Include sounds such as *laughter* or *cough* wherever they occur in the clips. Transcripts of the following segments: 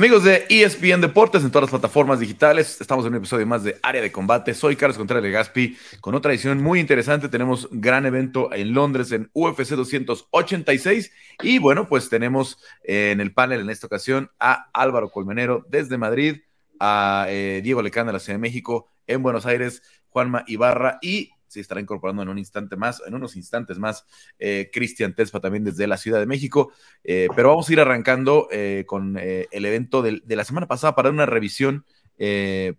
Amigos de ESPN Deportes en todas las plataformas digitales, estamos en un episodio más de Área de Combate. Soy Carlos Contreras de Gaspi con otra edición muy interesante. Tenemos gran evento en Londres en UFC 286 y bueno, pues tenemos eh, en el panel en esta ocasión a Álvaro Colmenero desde Madrid, a eh, Diego Lecán de la Ciudad de México, en Buenos Aires, Juanma Ibarra y se estará incorporando en un instante más, en unos instantes más, eh, Cristian Tespa también desde la Ciudad de México. Eh, pero vamos a ir arrancando eh, con el evento de la semana pasada para una revisión,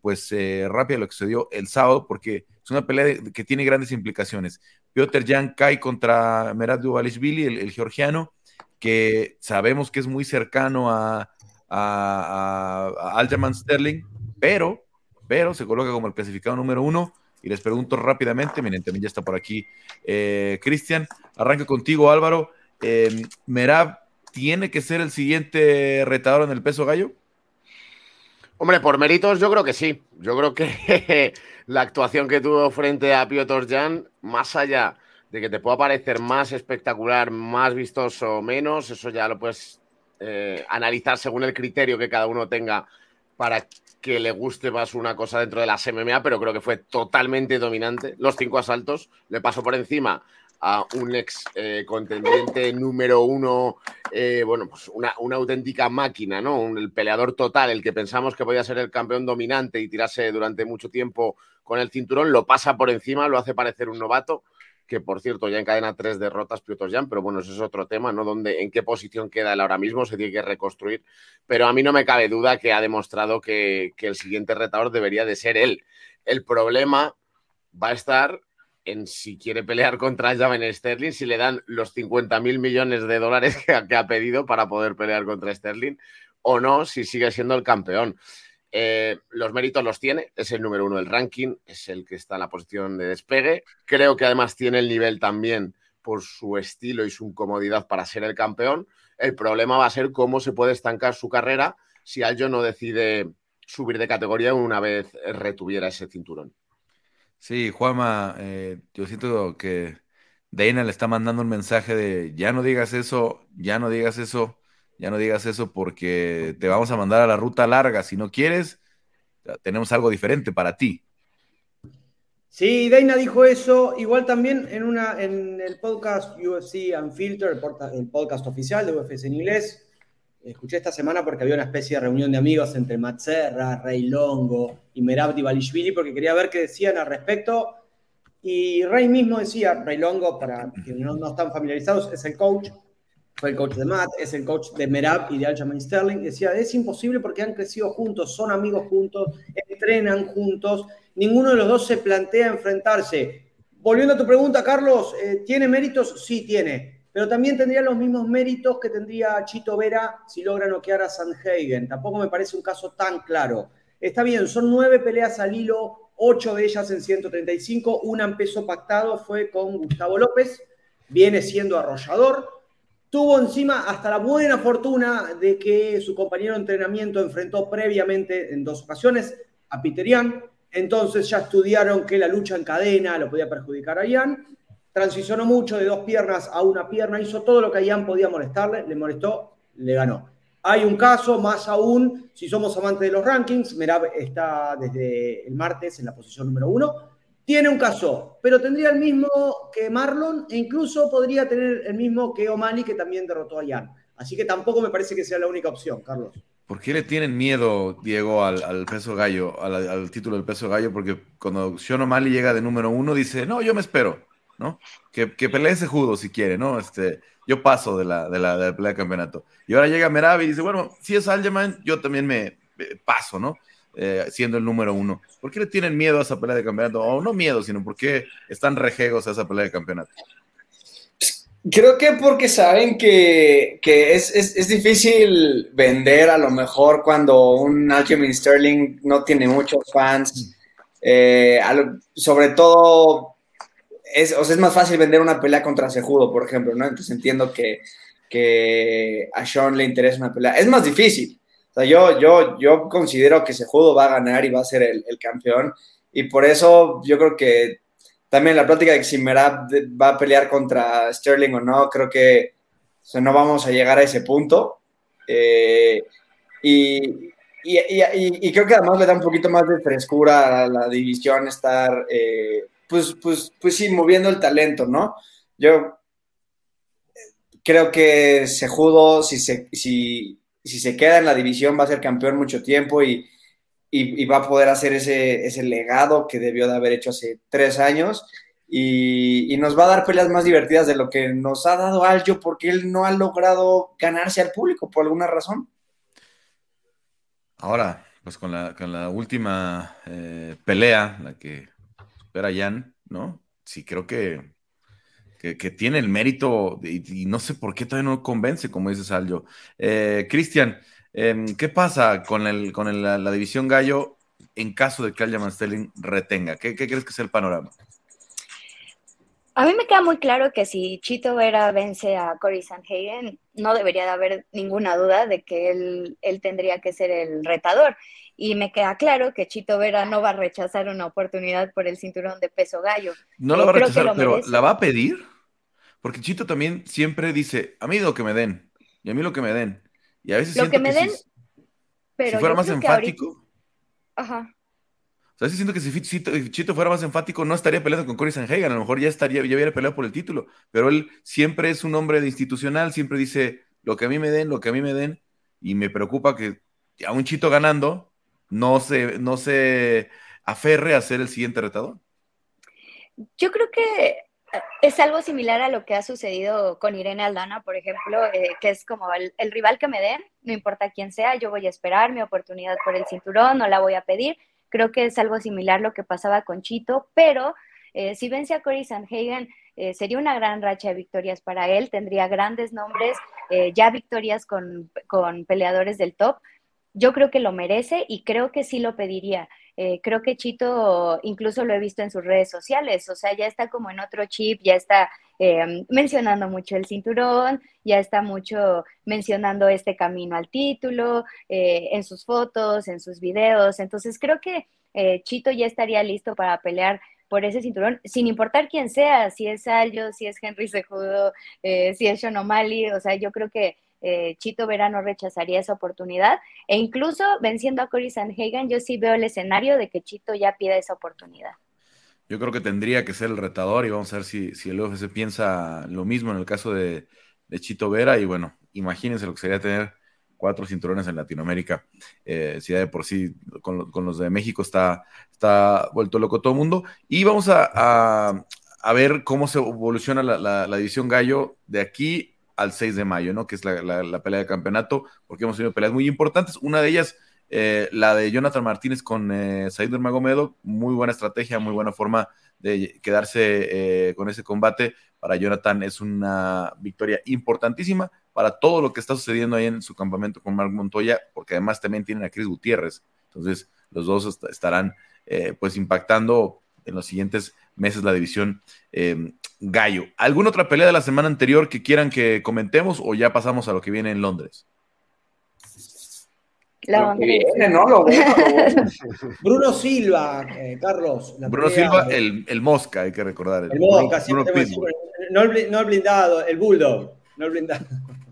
pues rápida lo que sucedió el sábado, porque es una pelea que tiene grandes implicaciones. Piotr Jan cae contra Merab Duvalishvili, el, georgiano, que sabemos que es muy cercano a, a, a Sterling, pero, pero se coloca como el clasificado número uno y les pregunto rápidamente, miren, también ya está por aquí eh, Cristian, arranca contigo Álvaro, eh, Merab tiene que ser el siguiente retador en el peso gallo. Hombre, por méritos yo creo que sí. Yo creo que *laughs* la actuación que tuvo frente a Piotr Jan, más allá de que te pueda parecer más espectacular, más vistoso o menos, eso ya lo puedes eh, analizar según el criterio que cada uno tenga para que le guste más una cosa dentro de las MMA, pero creo que fue totalmente dominante. Los cinco asaltos le pasó por encima a un ex eh, contendiente número uno, eh, bueno, pues una, auténtica máquina, ¿no? el peleador total, el que pensamos que podía ser el campeón dominante y tirarse durante mucho tiempo con el cinturón, lo pasa por encima, lo hace parecer un novato que por cierto ya encadena tres derrotas Piotr Jan, pero bueno, eso es otro tema, ¿no? Donde, en qué posición queda él ahora mismo, se tiene que reconstruir, pero a mí no me cabe duda que ha demostrado que, el siguiente retador debería de ser él. El problema va a estar en si quiere pelear contra Javen Sterling, si le dan los 50 mil millones de dólares *laughs* que, que ha pedido para poder pelear contra Sterling, o no, si sigue siendo el campeón. Eh, los méritos los tiene, es el número uno del ranking, es el que está en la posición de despegue. Creo que además tiene el nivel también por su estilo y su comodidad para ser el campeón. El problema va a ser cómo se puede estancar su carrera si Aljo no decide subir de categoría una vez retuviera ese cinturón. Sí, Juama, eh, yo siento que Dana le está mandando un mensaje de ya no digas eso, ya no digas eso ya no digas eso porque te vamos a mandar a la ruta larga. Si no quieres, tenemos algo diferente para ti. Sí, Dana dijo eso. Igual también en, una, en el podcast UFC Unfiltered, el podcast oficial de UFC en inglés, escuché esta semana porque había una especie de reunión de amigos entre Matt Serra, Rey Longo y Merab Divalishvili porque quería ver qué decían al respecto. Y Rey mismo decía, Rey Longo, para quienes no, no están familiarizados, es el coach fue el coach de Matt, es el coach de Merab y de Aljamain Sterling. Decía, es imposible porque han crecido juntos, son amigos juntos, entrenan juntos, ninguno de los dos se plantea enfrentarse. Volviendo a tu pregunta, Carlos, eh, ¿tiene méritos? Sí, tiene. Pero también tendría los mismos méritos que tendría Chito Vera si logra noquear a Sandhagen. Tampoco me parece un caso tan claro. Está bien, son nueve peleas al hilo, ocho de ellas en 135, una en peso pactado fue con Gustavo López, viene siendo arrollador Tuvo encima hasta la buena fortuna de que su compañero de entrenamiento enfrentó previamente en dos ocasiones a Peter Ian. Entonces ya estudiaron que la lucha en cadena lo podía perjudicar a Ian. Transicionó mucho de dos piernas a una pierna, hizo todo lo que a Ian podía molestarle, le molestó, le ganó. Hay un caso, más aún, si somos amantes de los rankings, Merab está desde el martes en la posición número uno, tiene un caso, pero tendría el mismo que Marlon e incluso podría tener el mismo que O'Malley, que también derrotó a Jan. Así que tampoco me parece que sea la única opción, Carlos. ¿Por qué le tienen miedo, Diego, al, peso gallo, al, título del peso gallo? Porque cuando Sean O'Malley llega de número uno, dice, no, yo me espero, ¿no? Que, que pelee ese judo si quiere, ¿no? Este, yo paso de la, de la, de la campeonato. Y ahora llega Meravi y dice, bueno, si es Aljamain, yo también me paso, ¿no? Eh, siendo el número uno. ¿Por qué le tienen miedo a esa pelea de campeonato? O no miedo, sino porque están rejegos a esa pelea de campeonato. Creo que porque saben que, es, difícil vender a lo mejor cuando un Aljamain Sterling no tiene muchos fans. Eh, sobre todo, es, es más fácil vender una pelea contra Sejudo, por ejemplo, ¿no? Entonces entiendo que, que a Sean le interesa una pelea. Es más difícil. O sea, yo, yo, yo considero que Sejudo va a ganar y va a ser el, campeón. Y por eso yo creo que también la plática de que si Merab va a pelear contra Sterling o no, creo que no vamos a llegar a ese punto. Eh, Y, y, creo que además le da un poquito más de frescura a la división estar, eh, pues, pues, pues sí, moviendo el talento, ¿no? Yo creo que Sejudo, si se, si, si se queda en la división, va a ser campeón mucho tiempo y, va a poder hacer ese, ese legado que debió de haber hecho hace tres años. Y, nos va a dar peleas más divertidas de lo que nos ha dado Aljo porque él no ha logrado ganarse al público por alguna razón. Ahora, pues con la, con la última eh, pelea, la que supera Jan, ¿no? Sí, creo que, que, tiene el mérito y, no sé por qué todavía no convence, como dices Aljo. Eh, Cristian, em, ¿qué pasa con, el, con la, división Gallo en caso de que Aljamain Sterling retenga? ¿Qué, ¿Qué crees que es el panorama? A mí me queda muy claro que si Chito Vera vence a Cory Sanhagen, no debería de haber ninguna duda de que él, él tendría que ser el retador. Y me queda claro que Chito Vera no va a rechazar una oportunidad por el cinturón de peso gallo. No la va a rechazar, pero ¿la va a pedir? Porque Chito también siempre dice, a mí lo que me den, y a mí lo que me den. Y a veces lo que me den, pero si fuera más enfático. Ajá. O sea, siento que si Chito, fuera más enfático, no estaría peleando con Cory Sanhagen. A lo mejor ya estaría, ya hubiera peleado por el título. Pero él siempre es un hombre de institucional, siempre dice lo que a mí me den, lo que a mí me den. Y me preocupa que a un Chito ganando no se, no se aferre a ser el siguiente retador. Yo creo que es algo similar a lo que ha sucedido con Irene Aldana, por ejemplo, eh, que es como el, rival que me den, no importa quién sea, yo voy a esperar mi oportunidad por el cinturón, no la voy a pedir, Creo que es algo similar lo que pasaba con Chito, pero eh, si vence a Cory Sanhagen, eh, sería una gran racha de victorias para él, tendría grandes nombres, eh, ya victorias con, con, peleadores del top. Yo creo que lo merece y creo que sí lo pediría. Creo que Chito incluso lo he visto en sus redes sociales, o sea, ya está como en otro chip, ya está Em, mencionando mucho el cinturón, ya está mucho mencionando este camino al título, eh, en sus fotos, en sus videos. Entonces creo que eh, Chito ya estaría listo para pelear por ese cinturón, sin importar quién sea, si es Aljo, si es Henry Sejudo, eh, si es Sean O'Malley, o sea, yo creo que Chito Verano rechazaría esa oportunidad e incluso venciendo a Cory Sanhagen, yo sí veo el escenario de que Chito ya pida esa oportunidad. Yo creo que tendría que ser el retador y vamos a ver si, si el UFC piensa lo mismo en el caso de, Chito Vera. Y bueno, imagínense lo que sería tener cuatro cinturones en Latinoamérica. Eh, si de por sí con, los de México está, está vuelto loco todo el mundo. Y vamos a, ver cómo se evoluciona la, división gallo de aquí al 6 de mayo, ¿no? Que es la, pelea de campeonato, porque hemos tenido peleas muy importantes. Una de ellas eh, la de Jonathan Martínez con eh, Said Magomedo, muy buena estrategia, muy buena forma de quedarse eh, con ese combate. Para Jonathan es una victoria importantísima para todo lo que está sucediendo ahí en su campamento con Mark Montoya, porque además también tienen a Chris Gutiérrez. Entonces, los dos estarán eh, pues impactando en los siguientes meses la división Gallo. ¿Alguna otra pelea de la semana anterior que quieran que comentemos o ya pasamos a lo que viene en Londres? *laughs* Bruno Silva, eh, Carlos. Bruno Silva, el, el, Mosca, hay que recordar. El, Mosca, no, el, blindado, el Bulldog. No el blindado.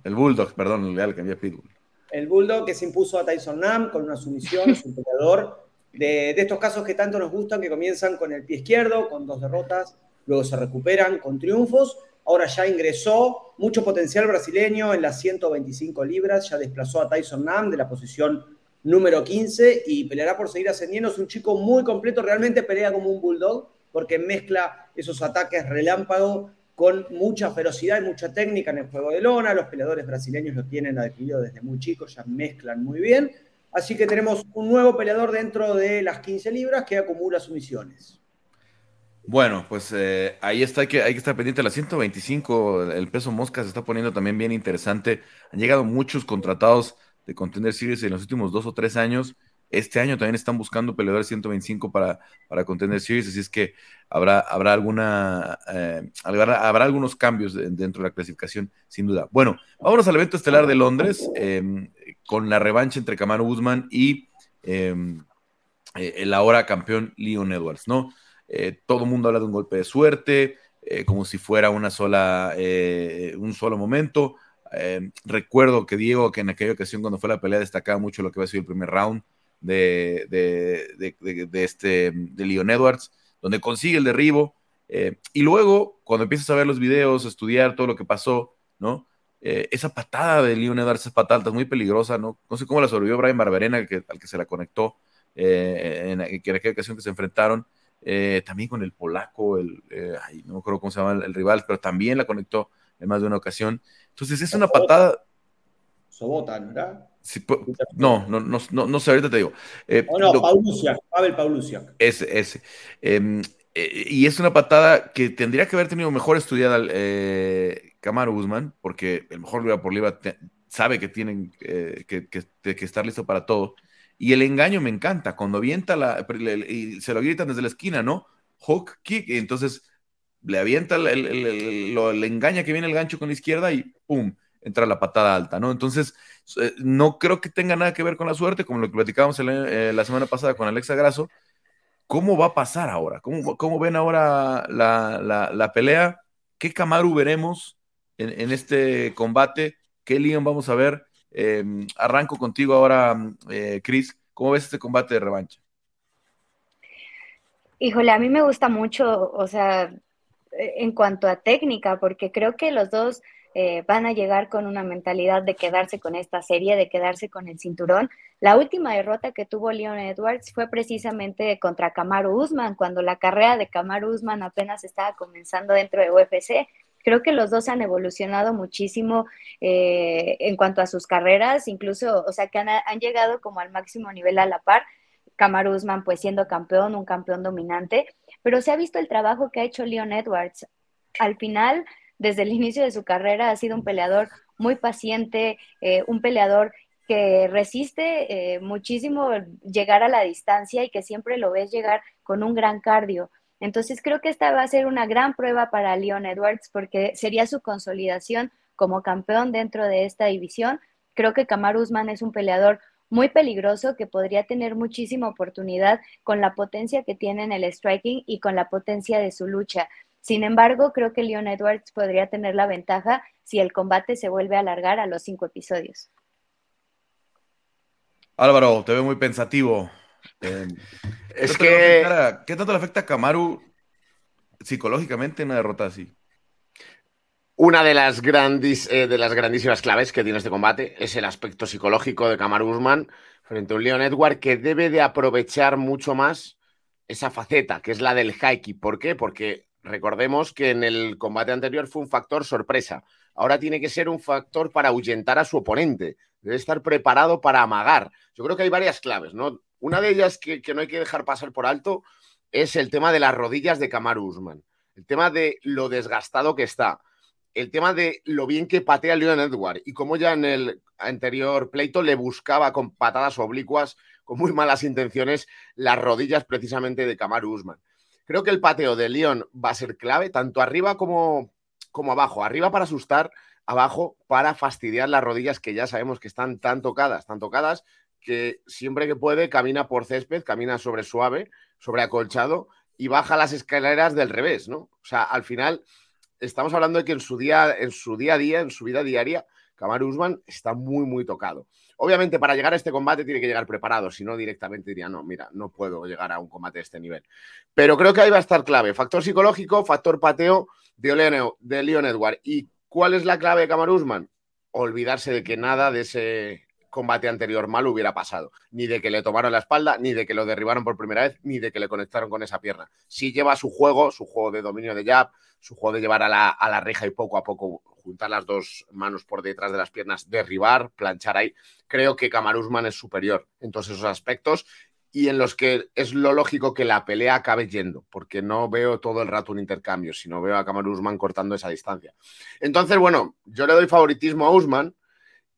El Bulldog, perdón, leal que había Pitbull. El Bulldog que se impuso a Tyson Nam con una sumisión, es un peleador de, de estos casos que tanto nos gustan, que comienzan con el pie izquierdo, con dos derrotas, luego se recuperan con triunfos ahora ya ingresó mucho potencial brasileño en las 125 libras, ya desplazó a Tyson Nam de la posición número 15 y peleará por seguir ascendiendo. Es un chico muy completo, realmente pelea como un bulldog porque mezcla esos ataques relámpago con mucha ferocidad y mucha técnica en el juego de lona. Los peleadores brasileños lo tienen adquirido desde muy chicos, ya mezclan muy bien. Así que tenemos un nuevo peleador dentro de las 15 libras que acumula sumisiones. Bueno, pues eh, ahí está, hay que, estar pendiente. La 125, el peso mosca se está poniendo también bien interesante. Han llegado muchos contratados de Contender Series en los últimos dos o tres años. Este año también están buscando peleadores 125 para, para Contender Series, así es que habrá, habrá, alguna, eh, habrá, algunos cambios dentro de la clasificación, sin duda. Bueno, vámonos al evento estelar de Londres em, con la revancha entre Camaro Guzmán y em, eh, el ahora campeón Leon Edwards, ¿no? Eh, todo el mundo habla de un golpe de suerte, eh, como si fuera una sola, un solo momento. Eh, recuerdo que Diego, que en aquella ocasión cuando fue la pelea, destacaba mucho lo que va a ser el primer round de, de, este, de Leon Edwards, donde consigue el derribo. Y luego, cuando empiezas a ver los videos, estudiar todo lo que pasó, ¿no? Eh, esa patada de Leon Edwards, esa patada es muy peligrosa, ¿no? No sé cómo la sobrevivió Brian Barberena, al que, al que se la conectó en, aquella ocasión que se enfrentaron. también con el polaco, el, no me acuerdo cómo se llama el, rival, pero también la conectó en más de una ocasión. Entonces es una patada. Sobota, ¿verdad? no, no, no, no, no, sé, ahorita te digo. Eh, oh, no, Paulusiak, Pavel Paulusiak. Ese, ese. Em, eh, y es una patada que tendría que haber tenido mejor estudiada eh, Camaro Guzmán, porque el mejor Liga por Liga sabe que tienen eh, que, estar listo para todo. Y el engaño me encanta, cuando avienta la, y se lo gritan desde la esquina, ¿no? Hook kick, entonces le avienta, el, lo, le engaña que viene el gancho con la izquierda y ¡pum! entra la patada alta, ¿no? Entonces, eh, no creo que tenga nada que ver con la suerte, como lo que platicábamos eh, la semana pasada con Alexa Grasso. ¿Cómo va a pasar ahora? ¿Cómo, cómo ven ahora la, pelea? ¿Qué Kamaru veremos en, este combate? ¿Qué Leon vamos a ver? Em, arranco contigo ahora, eh, Chris. ¿Cómo ves este combate de revancha? Híjole, a mí me gusta mucho, o sea, en cuanto a técnica, porque creo que los dos eh, van a llegar con una mentalidad de quedarse con esta serie, de quedarse con el cinturón. La última derrota que tuvo Leon Edwards fue precisamente contra Kamaru Usman, cuando la carrera de Kamaru Usman apenas estaba comenzando dentro de UFC. Creo que los dos han evolucionado muchísimo eh, en cuanto a sus carreras, incluso, o sea, que han, llegado como al máximo nivel a la par. Kamaru Usman, pues siendo campeón, un campeón dominante, pero se ha visto el trabajo que ha hecho Leon Edwards. Al final, desde el inicio de su carrera, ha sido un peleador muy paciente, eh, un peleador que resiste eh, muchísimo llegar a la distancia y que siempre lo ves llegar con un gran cardio. Entonces creo que esta va a ser una gran prueba para Leon Edwards porque sería su consolidación como campeón dentro de esta división. Creo que Kamaru Usman es un peleador muy peligroso que podría tener muchísima oportunidad con la potencia que tiene en el striking y con la potencia de su lucha. Sin embargo, creo que Leon Edwards podría tener la ventaja si el combate se vuelve a alargar a los cinco episodios. Álvaro, te veo muy pensativo. Eh, es que... ¿Qué tanto le afecta a Kamaru psicológicamente en una derrota así? Una de las, eh, de las grandísimas claves que tiene este combate es el aspecto psicológico de Kamaru Usman frente a un Leon Edward que debe de aprovechar mucho más esa faceta, que es la del haiki. ¿Por qué? Porque recordemos que en el combate anterior fue un factor sorpresa. Ahora tiene que ser un factor para ahuyentar a su oponente. Debe estar preparado para amagar. Yo creo que hay varias claves, ¿no? Una de ellas que, no hay que dejar pasar por alto es el tema de las rodillas de Kamaru Usman. El tema de lo desgastado que está el tema de lo bien que patea Leon Edward y cómo ya en el anterior pleito le buscaba con patadas oblicuas, con muy malas intenciones, las rodillas precisamente de Kamaru Usman. Creo que el pateo de Leon va a ser clave, tanto arriba como, como abajo. Arriba para asustar, abajo para fastidiar las rodillas que ya sabemos que están tan tocadas, tan tocadas, que siempre que puede camina por césped, camina sobre suave, sobre acolchado y baja las escaleras del revés, ¿no? O sea, al final estamos hablando de que en su día, en su día a día, en su vida diaria, Kamaru Usman está muy, muy tocado. Obviamente, para llegar a este combate tiene que llegar preparado, si no, directamente diría, no, mira, no puedo llegar a un combate de este nivel. Pero creo que ahí va a estar clave. Factor psicológico, factor pateo de Leon, de Leon Edward. ¿Y cuál es la clave de Kamaru Usman? Olvidarse de que nada de ese combate anterior mal hubiera pasado. Ni de que le tomaron la espalda, ni de que lo derribaron por primera vez, ni de que le conectaron con esa pierna. Si lleva su juego, su juego de dominio de jab, su juego de llevar a la, a la reja y poco a poco juntar las dos manos por detrás de las piernas, derribar, planchar ahí, creo que Kamaruzman es superior en todos esos aspectos y en los que es lo lógico que la pelea acabe yendo, porque no veo todo el rato un intercambio, sino veo a Kamaru cortando esa distancia. Entonces, bueno, yo le doy favoritismo a Usman,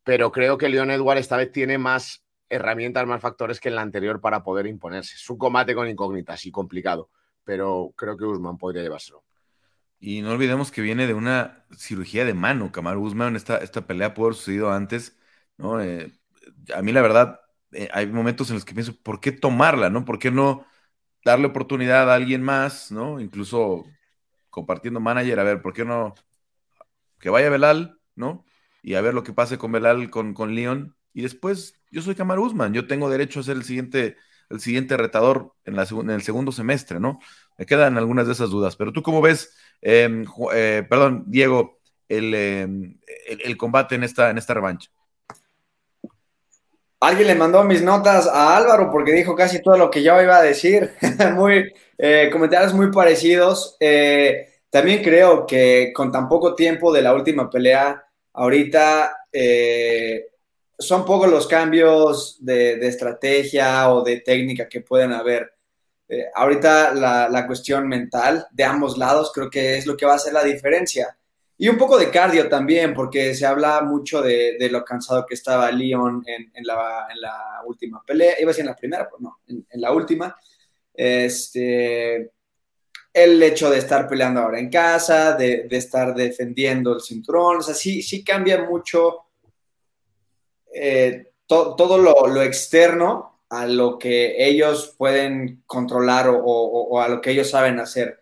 pero creo que Leon Edward esta vez tiene más herramientas, más factores que en la anterior para poder imponerse. Es un combate con incógnitas y complicado, pero creo que Usman podría llevárselo. Y no olvidemos que viene de una cirugía de mano, Kamaru Usman. Esta, esta pelea pudo haber sucedido antes, ¿no? Eh, a mí, la verdad, eh, hay momentos en los que pienso, ¿por qué tomarla, no? ¿Por qué no darle oportunidad a alguien más, ¿no? Incluso compartiendo manager, a ver, ¿por qué no? Que vaya Belal, ¿no? Y a ver lo que pase con Belal, con, con Leon. Y después, yo soy Kamar Usman, yo tengo derecho a ser el siguiente, el siguiente retador en, la, en el segundo semestre, ¿no? Me quedan algunas de esas dudas. Pero tú, ¿cómo ves, em, eh, perdón, Diego, em, el, el, combate en esta, en esta revancha? Alguien le mandó mis notas a Álvaro porque dijo casi todo lo que yo iba a decir. *laughs* muy, eh, comentarios muy parecidos. Eh, también creo que con tan poco tiempo de la última pelea, ahorita eh, son pocos los cambios de, estrategia o de técnica que pueden haber. ahorita la, la cuestión mental de ambos lados creo que es lo que va a hacer la diferencia. Y un poco de cardio también, porque se habla mucho de, lo cansado que estaba Leon en, la, última pelea. Iba a decir en la primera, pues no, en, la última. Este, el hecho de estar peleando ahora en casa, de, estar defendiendo el cinturón, o sea, sí, sí cambia mucho eh, todo lo, externo a lo que ellos pueden controlar o a lo que ellos saben hacer.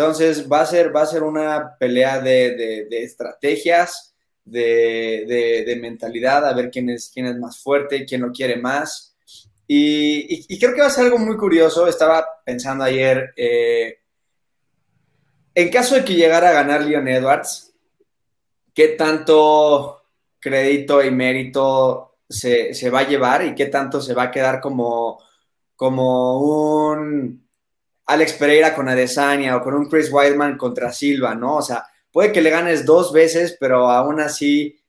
Entonces va a ser, va a ser una pelea de, estrategias, de, mentalidad, a ver quién es, quién es más fuerte, quién lo quiere más. Y, creo que va a ser algo muy curioso. Estaba pensando ayer, eh, en caso de que llegara a ganar Leon Edwards, ¿qué tanto crédito y mérito se, se va a llevar y qué tanto se va a quedar como, como un Alex Pereira con Adesanya o con un Chris Weidman contra Silva, ¿no? O sea, puede que le ganes dos veces, pero aún así,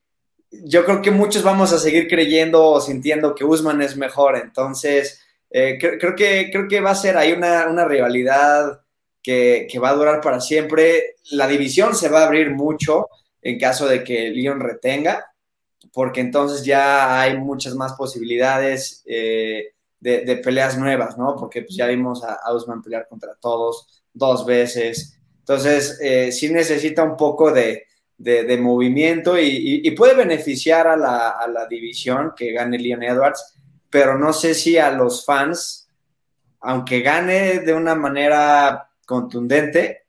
yo creo que muchos vamos a seguir creyendo o sintiendo que Usman es mejor. Entonces, eh, creo, que, creo que va a ser ahí una, rivalidad que, va a durar para siempre. La división se va a abrir mucho en caso de que Leon retenga, porque entonces ya hay muchas más posibilidades. Eh, de, peleas nuevas, ¿no? Porque pues, ya vimos a, Usman pelear contra todos dos veces. Entonces, eh, sí necesita un poco de, movimiento y, puede beneficiar a la, división que gane Leon Edwards, pero no sé si a los fans, aunque gane de una manera contundente,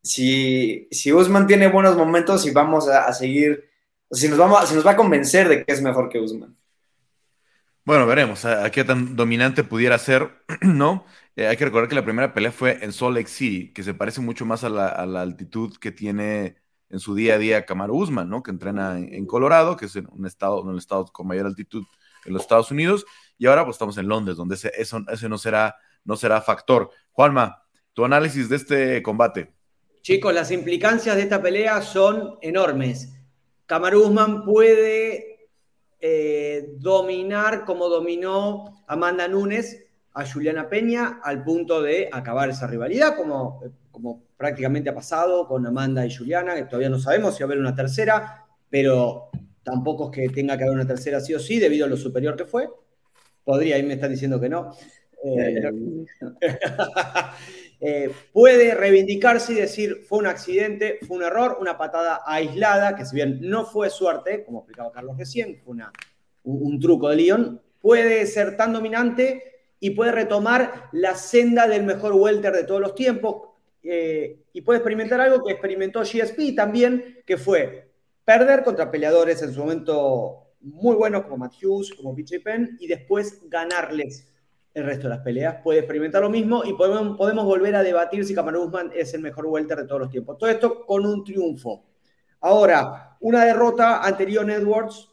si, si Usman tiene buenos momentos y vamos a, seguir, si nos, vamos, si nos va a convencer de que es mejor que Usman. Bueno, veremos a, qué tan dominante pudiera ser, *clears throat* ¿no? Eh, hay que recordar que la primera pelea fue en Salt Lake City, que se parece mucho más a la, altitud que tiene en su día a día Kamaru Usman, ¿no? Que entrena en, Colorado, que es un estado, un estado con mayor altitud en los Estados Unidos, y ahora pues estamos en Londres, donde ese, eso, no, será, no será factor. Juanma, tu análisis de este combate. Chicos, las implicancias de esta pelea son enormes. Kamaru Usman puede eh, dominar como dominó Amanda Nunes a Juliana Peña al punto de acabar esa rivalidad, como, como prácticamente ha pasado con Amanda y Juliana, que todavía no sabemos si va a haber una tercera, pero tampoco es que tenga que haber una tercera sí o sí, debido a lo superior que fue. Podría, ahí me están diciendo que no. Eh, *laughs* Eh, puede reivindicarse y decir fue un accidente, fue un error, una patada aislada, que si bien no fue suerte, como explicaba Carlos recién, fue un, truco de León, puede ser tan dominante y puede retomar la senda del mejor welter de todos los tiempos eh, y puede experimentar algo que experimentó GSP también, que fue perder contra peleadores en su momento muy buenos como Matt Hughes, como PJ Penn y después ganarles el resto de las peleas. Puede experimentar lo mismo y podemos, volver a debatir si Kamaru Usman es el mejor welter de todos los tiempos. Todo esto con un triunfo. Ahora, una derrota ante Leon Edwards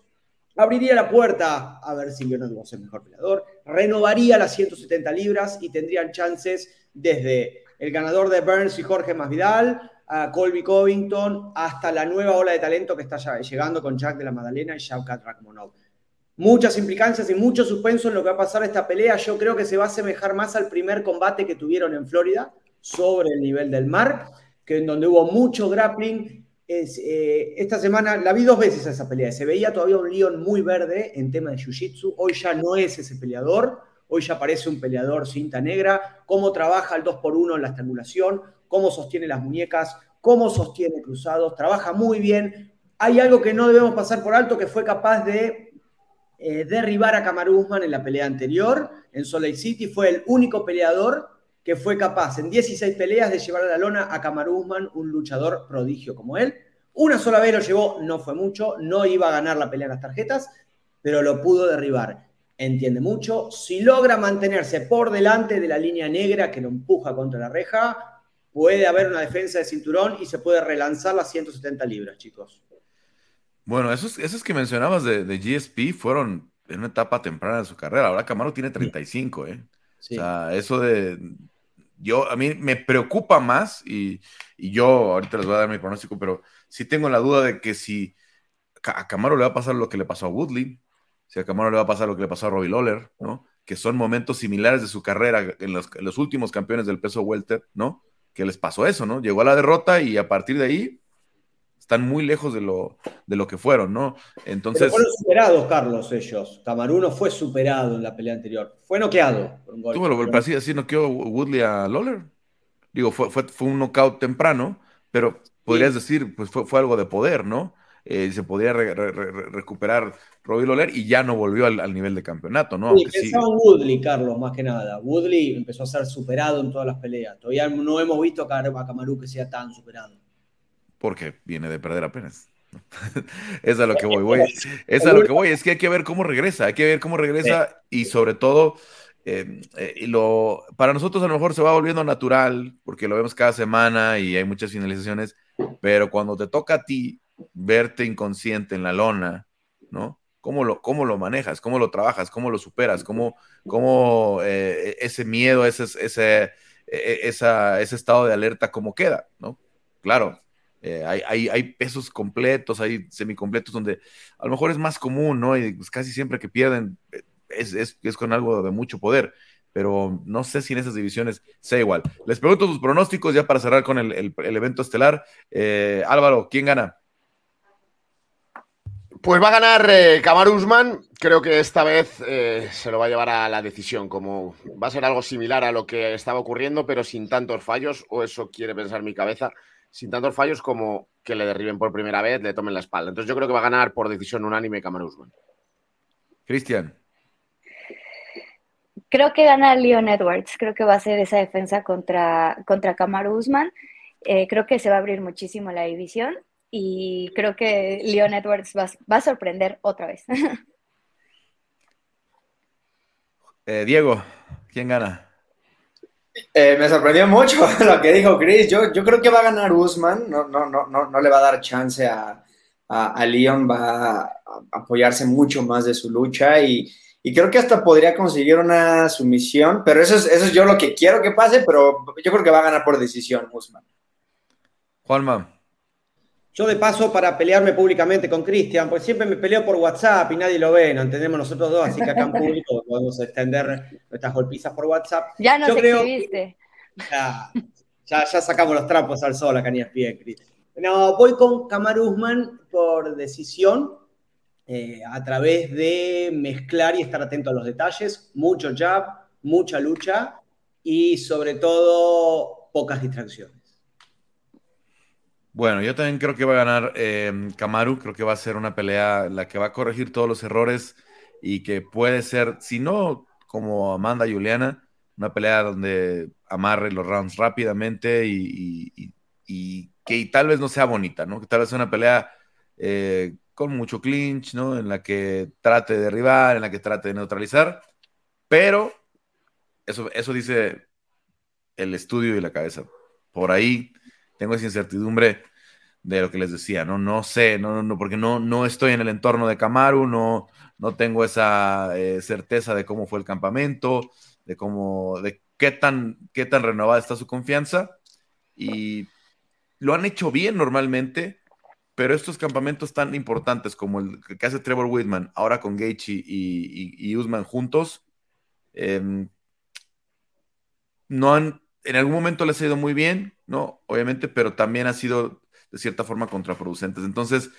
abriría la puerta a ver si Leon Edwards es el mejor peleador, renovaría las 170 libras y tendrían chances desde el ganador de Burns y Jorge Masvidal a Colby Covington hasta la nueva ola de talento que está llegando con Jack de la Madalena y Shavkat Rakhmonov muchas implicancias y mucho suspenso en lo que va a pasar esta pelea. Yo creo que se va a asemejar más al primer combate que tuvieron en Florida sobre el nivel del mar, que en donde hubo mucho grappling. Eh, esta semana la vi dos veces a esa pelea. Se veía todavía un Leon muy verde en tema de Jiu-Jitsu. Hoy ya no es ese peleador. Hoy ya parece un peleador cinta negra. Cómo trabaja el 2x1 en la estrangulación, cómo sostiene las muñecas, cómo sostiene cruzados. Trabaja muy bien. Hay algo que no debemos pasar por alto, que fue capaz de eh, derribar a Kamaru en la pelea anterior en Salt City. Fue el único peleador que fue capaz en 16 peleas de llevar a la lona a Kamaru un luchador prodigio como él. Una sola vez lo llevó, no fue mucho, no iba a ganar la pelea en las tarjetas, pero lo pudo derribar. Entiende mucho. Si logra mantenerse por delante de la línea negra que lo empuja contra la reja, puede haber una defensa de cinturón y se puede relanzar las 170 libras, chicos. Bueno, esos, esos que mencionabas de, de GSP fueron en una etapa temprana de su carrera. Ahora Camaro tiene 35, ¿eh? O sea, eso de. Yo, a mí me preocupa más y, yo ahorita les voy a dar mi pronóstico, pero sí tengo la duda de que si a Camaro le va a pasar lo que le pasó a Woodley, si a Camaro le va a pasar lo que le pasó a Robbie Lawler, ¿no? Que son momentos similares de su carrera en los, en los últimos campeones del peso welter, ¿no? Que les pasó eso, ¿no? Llegó a la derrota y a partir de ahí están muy lejos de lo, de lo que fueron, ¿no? Entonces. fueron superados, Carlos, ellos. Camaruno fue superado en la pelea anterior. Fue noqueado. Por un lo así, así noqueó Woodley a Lawler. Digo, fue, fue, fue un knockout temprano, pero podrías decir, pues fue, fue algo de poder, ¿no? Eh, se podía recuperar Robbie Lawler y ya no volvió al, nivel de campeonato, ¿no? Sí, pensaba en Woodley, Carlos, más que nada. Woodley empezó a ser superado en todas las peleas. Todavía no hemos visto a Camaru que sea tan superado porque viene de perder apenas. *laughs* es a lo que voy, Es a lo que voy, es que hay que ver cómo regresa, hay que ver cómo regresa y sobre todo, em, eh, lo, para nosotros a lo mejor se va volviendo natural porque lo vemos cada semana y hay muchas finalizaciones, pero cuando te toca a ti verte inconsciente en la lona, ¿no? ¿Cómo lo, cómo lo manejas? ¿Cómo lo trabajas? ¿Cómo lo superas? ¿Cómo, cómo eh, ese miedo, ese, ese, e, e, esa, ese estado de alerta, cómo queda? ¿no? Claro, eh, hay, pesos completos, hay semicompletos donde a lo mejor es más común, ¿no? Y pues casi siempre que pierden eh, es, es, con algo de mucho poder, pero no sé si en esas divisiones sea igual. Les pregunto sus pronósticos ya para cerrar con el, evento estelar. Eh, Álvaro, ¿quién gana? Pues va a ganar eh, Usman. Creo que esta vez se lo va a llevar a la decisión. Como va a ser algo similar a lo que estaba ocurriendo, pero sin tantos fallos, o eso quiere pensar mi cabeza sin tantos fallos como que le derriben por primera vez, le tomen la espalda. Entonces yo creo que va a ganar por decisión unánime Cameron Usman. Cristian. Creo que gana Leon Edwards. Creo que va a ser esa defensa contra, contra Usman. Eh, creo que se va a abrir muchísimo la división y creo que Leon Edwards va, a sorprender otra vez. *laughs* Eh, Diego, ¿quién gana? Eh, me sorprendió mucho *laughs* lo que dijo Chris. Yo, yo creo que va a ganar Usman. No, no, no, no, no le va a dar chance a, a, Leon. Va a apoyarse mucho más de su lucha y, y, creo que hasta podría conseguir una sumisión. Pero eso es, eso es yo lo que quiero que pase. Pero yo creo que va a ganar por decisión Usman. Juanma. Yo de paso para pelearme públicamente con Cristian, pues siempre me peleo por WhatsApp y nadie lo ve, no entendemos nosotros dos, así que acá en público *laughs* podemos extender nuestras golpizas por WhatsApp. Ya nos creo, Ya, ya, sacamos los trampos al sol acá en ESPN, Cristian. No, voy con Kamar Usman por decisión, eh, a través de mezclar y estar atento a los detalles, mucho jab, mucha lucha y sobre todo pocas distracciones. Bueno, yo también creo que va a ganar eh, Kamaru, creo que va a ser una pelea la que va a corregir todos los errores y que puede ser, si no como Amanda Juliana, una pelea donde amarre los rounds rápidamente y, que tal vez no sea bonita, ¿no? Que tal vez sea una pelea eh, con mucho clinch, ¿no? En la que trate de derribar, en la que trate de neutralizar, pero eso, eso dice el estudio y la cabeza. Por ahí tengo esa incertidumbre de lo que les decía, ¿no? No sé, no, no, porque no, no estoy en el entorno de Camaru, no, no tengo esa eh, certeza de cómo fue el campamento, de cómo, de qué tan, qué tan renovada está su confianza. Y lo han hecho bien normalmente, pero estos campamentos tan importantes como el que hace Trevor Whitman, ahora con Gaethje y, y, Usman juntos, em, no han, en algún momento les ha ido muy bien, ¿no? Obviamente, pero también ha sido de cierta forma contraproducentes. Entonces,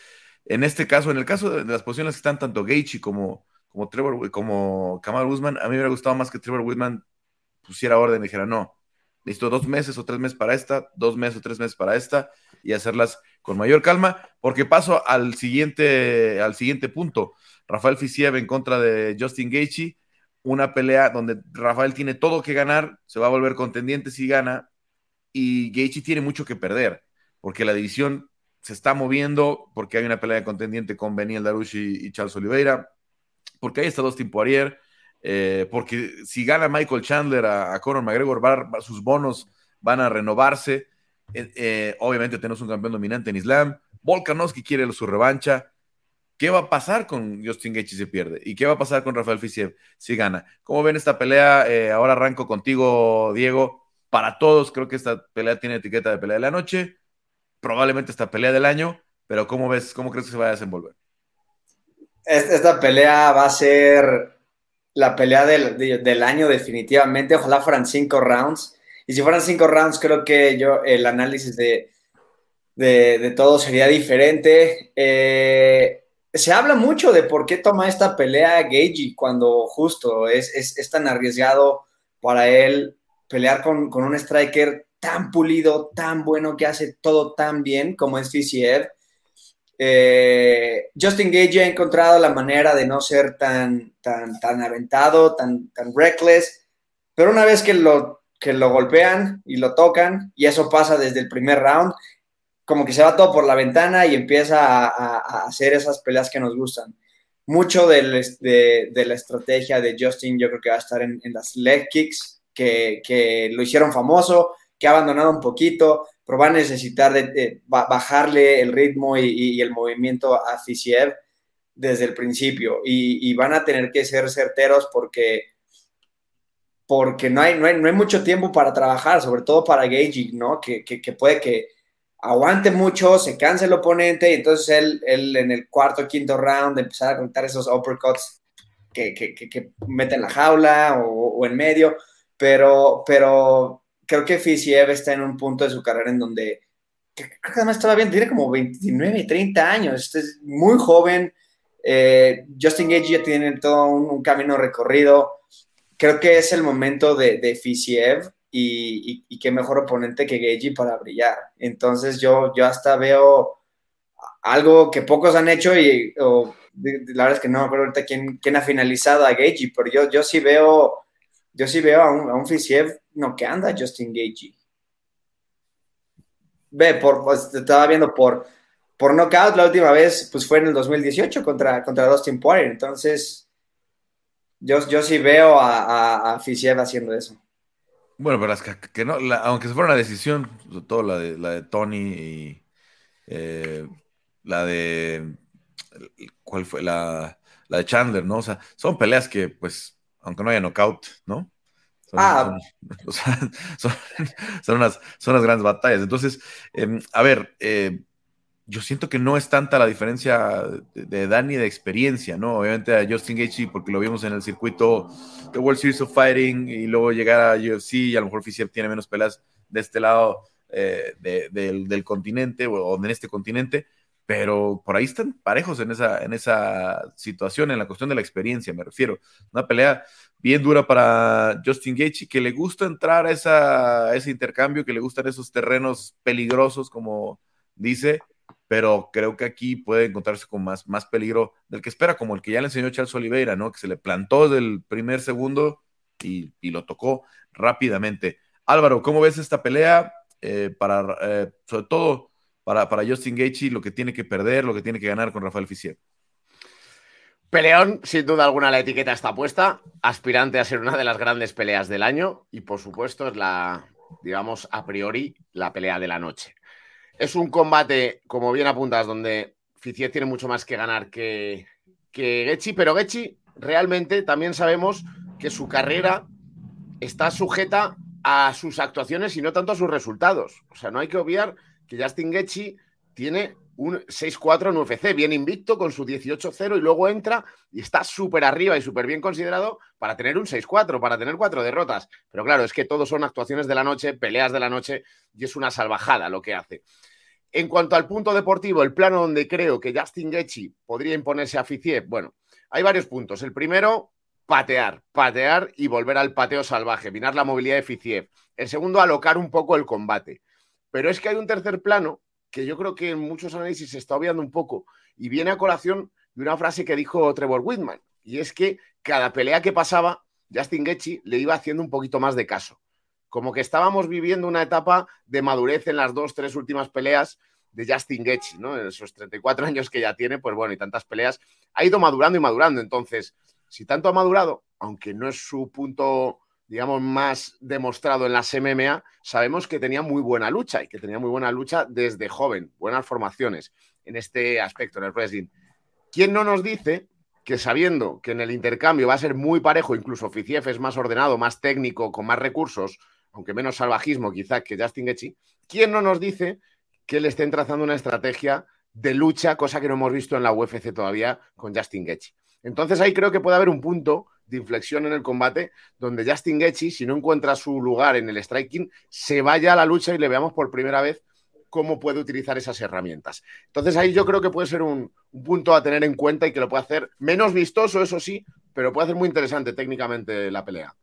en este caso, en el caso de, las posiciones que están tanto Gaethje como, como Trevor, como Kamal Guzmán, a mí me hubiera gustado más que Trevor Whitman pusiera orden y dijera, no, listo, dos meses o tres meses para esta, dos meses o tres meses para esta, y hacerlas con mayor calma, porque paso al siguiente, al siguiente punto. Rafael Fisiev en contra de Justin Gaethje, una pelea donde Rafael tiene todo que ganar, se va a volver contendiente si gana, y Gaethje tiene mucho que perder, porque la división se está moviendo porque hay una pelea de contendiente con Beniel Darushi y, Charles Oliveira, porque hay está Dustin Poirier, eh, porque si gana Michael Chandler a, Conor McGregor, sus bonos van a renovarse. Eh, eh, obviamente tenemos un campeón dominante en Islam. Volkanovski quiere su revancha. ¿Qué va a pasar con Justin Gaethje si pierde? ¿Y qué va a pasar con Rafael Fisiev si gana? ¿Cómo ven esta pelea? ahora arranco contigo, Diego. Para todos, creo que esta pelea tiene etiqueta de pelea de la noche probablemente esta pelea del año, pero ¿cómo ves, cómo crees que se va a desenvolver? Esta pelea va a ser la pelea del, año definitivamente, ojalá fueran cinco rounds, y si fueran cinco rounds creo que yo el análisis de, de, todo sería diferente. Eh, se habla mucho de por qué toma esta pelea Gagey cuando justo es, es, tan arriesgado para él pelear con, con, un striker tan pulido, tan bueno, que hace todo tan bien como es Fisiev. Eh, Justin Gage ha encontrado la manera de no ser tan, tan, tan aventado, tan, tan reckless, pero una vez que lo, que lo golpean y lo tocan, y eso pasa desde el primer round, como que se va todo por la ventana y empieza a, hacer esas peleas que nos gustan. Mucho de, la estrategia de Justin yo creo que va a estar en, las leg kicks, que, que lo hicieron famoso, que ha abandonado un poquito, pero va a necesitar de, bajarle el ritmo y, el movimiento a Fisiev desde el principio y, van a tener que ser certeros porque, porque no, hay, no, hay, mucho tiempo para trabajar, sobre todo para Gage, ¿no? Que, puede que aguante mucho, se canse el oponente y entonces él, él en el cuarto quinto round empezar a contar esos uppercuts que, que, mete en la jaula o, o en medio, pero, pero creo que Fisiev está en un punto de su carrera en donde creo que además estaba bien, tiene como 29, 30 años, este es muy joven. Eh, Justin Gage ya tiene todo un, camino recorrido. Creo que es el momento de, de Fisiev y, y, qué mejor oponente que Gage para brillar. Entonces yo, yo hasta veo algo que pocos han hecho y la verdad es que no me acuerdo ahorita quién, quién ha finalizado a Gage, pero yo, yo sí veo yo sí veo a un, a un Fisiev no que anda Justin Gagey. Ve, por, pues, estaba viendo por, por knockout la última vez, pues fue en el 2018 contra, contra Dustin Poirier. Entonces, yo, yo sí veo a, a, Fisiev haciendo eso. Bueno, pero que, no, aunque se fuera una decisión, sobre todo la de, la de Tony y eh, la de. ¿Cuál fue? La, la de Chandler, ¿no? O sea, son peleas que, pues, aunque no haya knockout, ¿no? Son, ah. *laughs* son, unas, grandes batallas. Entonces, em, a ver, eh, yo siento que no es tanta la diferencia de, Dani de experiencia, ¿no? Obviamente a Justin Gaethje, porque lo vimos en el circuito de World Series of Fighting y luego llegar a UFC y a lo mejor Fischer tiene menos peleas de este lado eh, del, del, continente o en este continente, pero por ahí están parejos en esa, en esa situación, en la cuestión de la experiencia, me refiero. Una pelea bien dura para Justin Gaethje, que le gusta entrar a, esa, ese intercambio, que le gustan esos terrenos peligrosos, como dice, pero creo que aquí puede encontrarse con más, más peligro del que espera, como el que ya le enseñó Charles Oliveira, ¿no? Que se le plantó desde el primer segundo y, lo tocó rápidamente. Álvaro, ¿cómo ves esta pelea? Eh, para, eh, sobre todo para, para Justin Gaethje lo que tiene que perder, lo que tiene que ganar con Rafael Fischer. Peleón, sin duda alguna la etiqueta está puesta, aspirante a ser una de las grandes peleas del año y por supuesto es la, digamos, a priori la pelea de la noche. Es un combate, como bien apuntas, donde Fischer tiene mucho más que ganar que, que pero Gaethje realmente también sabemos que su carrera está sujeta a sus actuaciones y no tanto a sus resultados. O sea, no hay que obviar que Justin Gaethje tiene un 6-4 en UFC, bien invicto con su 18-0 y luego entra y está súper arriba y súper bien considerado para tener un 6-4, para tener cuatro derrotas. Pero claro, es que todos son actuaciones de la noche, peleas de la noche y es una salvajada lo que hace. En cuanto al punto deportivo, el plano donde creo que Justin Gaethje podría imponerse a Fiziev, bueno, hay varios puntos. El primero, patear, patear y volver al pateo salvaje, minar la movilidad de Fiziev. El segundo, alocar un poco el combate. Pero es que hay un tercer plano que yo creo que en muchos análisis se está obviando un poco y viene a colación de una frase que dijo Trevor Whitman, y es que cada pelea que pasaba, Justin Gaethje le iba haciendo un poquito más de caso. Como que estábamos viviendo una etapa de madurez en las dos, tres últimas peleas, de Justin Gaethje, ¿no? En esos 34 *laughs* años que ya tiene, pues bueno, y tantas peleas, ha ido madurando y madurando. Entonces, si tanto ha madurado, aunque no es su punto, digamos, más demostrado en las MMA, sabemos que tenía muy buena lucha y que tenía muy buena lucha desde joven, buenas formaciones en este aspecto, en el wrestling. ¿Quién no nos dice que sabiendo que en el intercambio va a ser muy parejo, incluso Ficief es más ordenado, más técnico, con más recursos, aunque menos salvajismo quizás que Justin Gaethje, ¿quién no nos dice que le estén trazando una estrategia de lucha, cosa que no hemos visto en la UFC todavía con Justin Gaethje? Entonces ahí creo que puede haber un punto de inflexión en el combate donde Justin Gaethje, si no encuentra su lugar en el striking, se vaya a la lucha y le veamos por primera vez cómo puede utilizar esas herramientas. Entonces ahí yo creo que puede ser un, punto a tener en cuenta y que lo puede hacer menos vistoso, eso sí, pero puede hacer muy interesante técnicamente la pelea.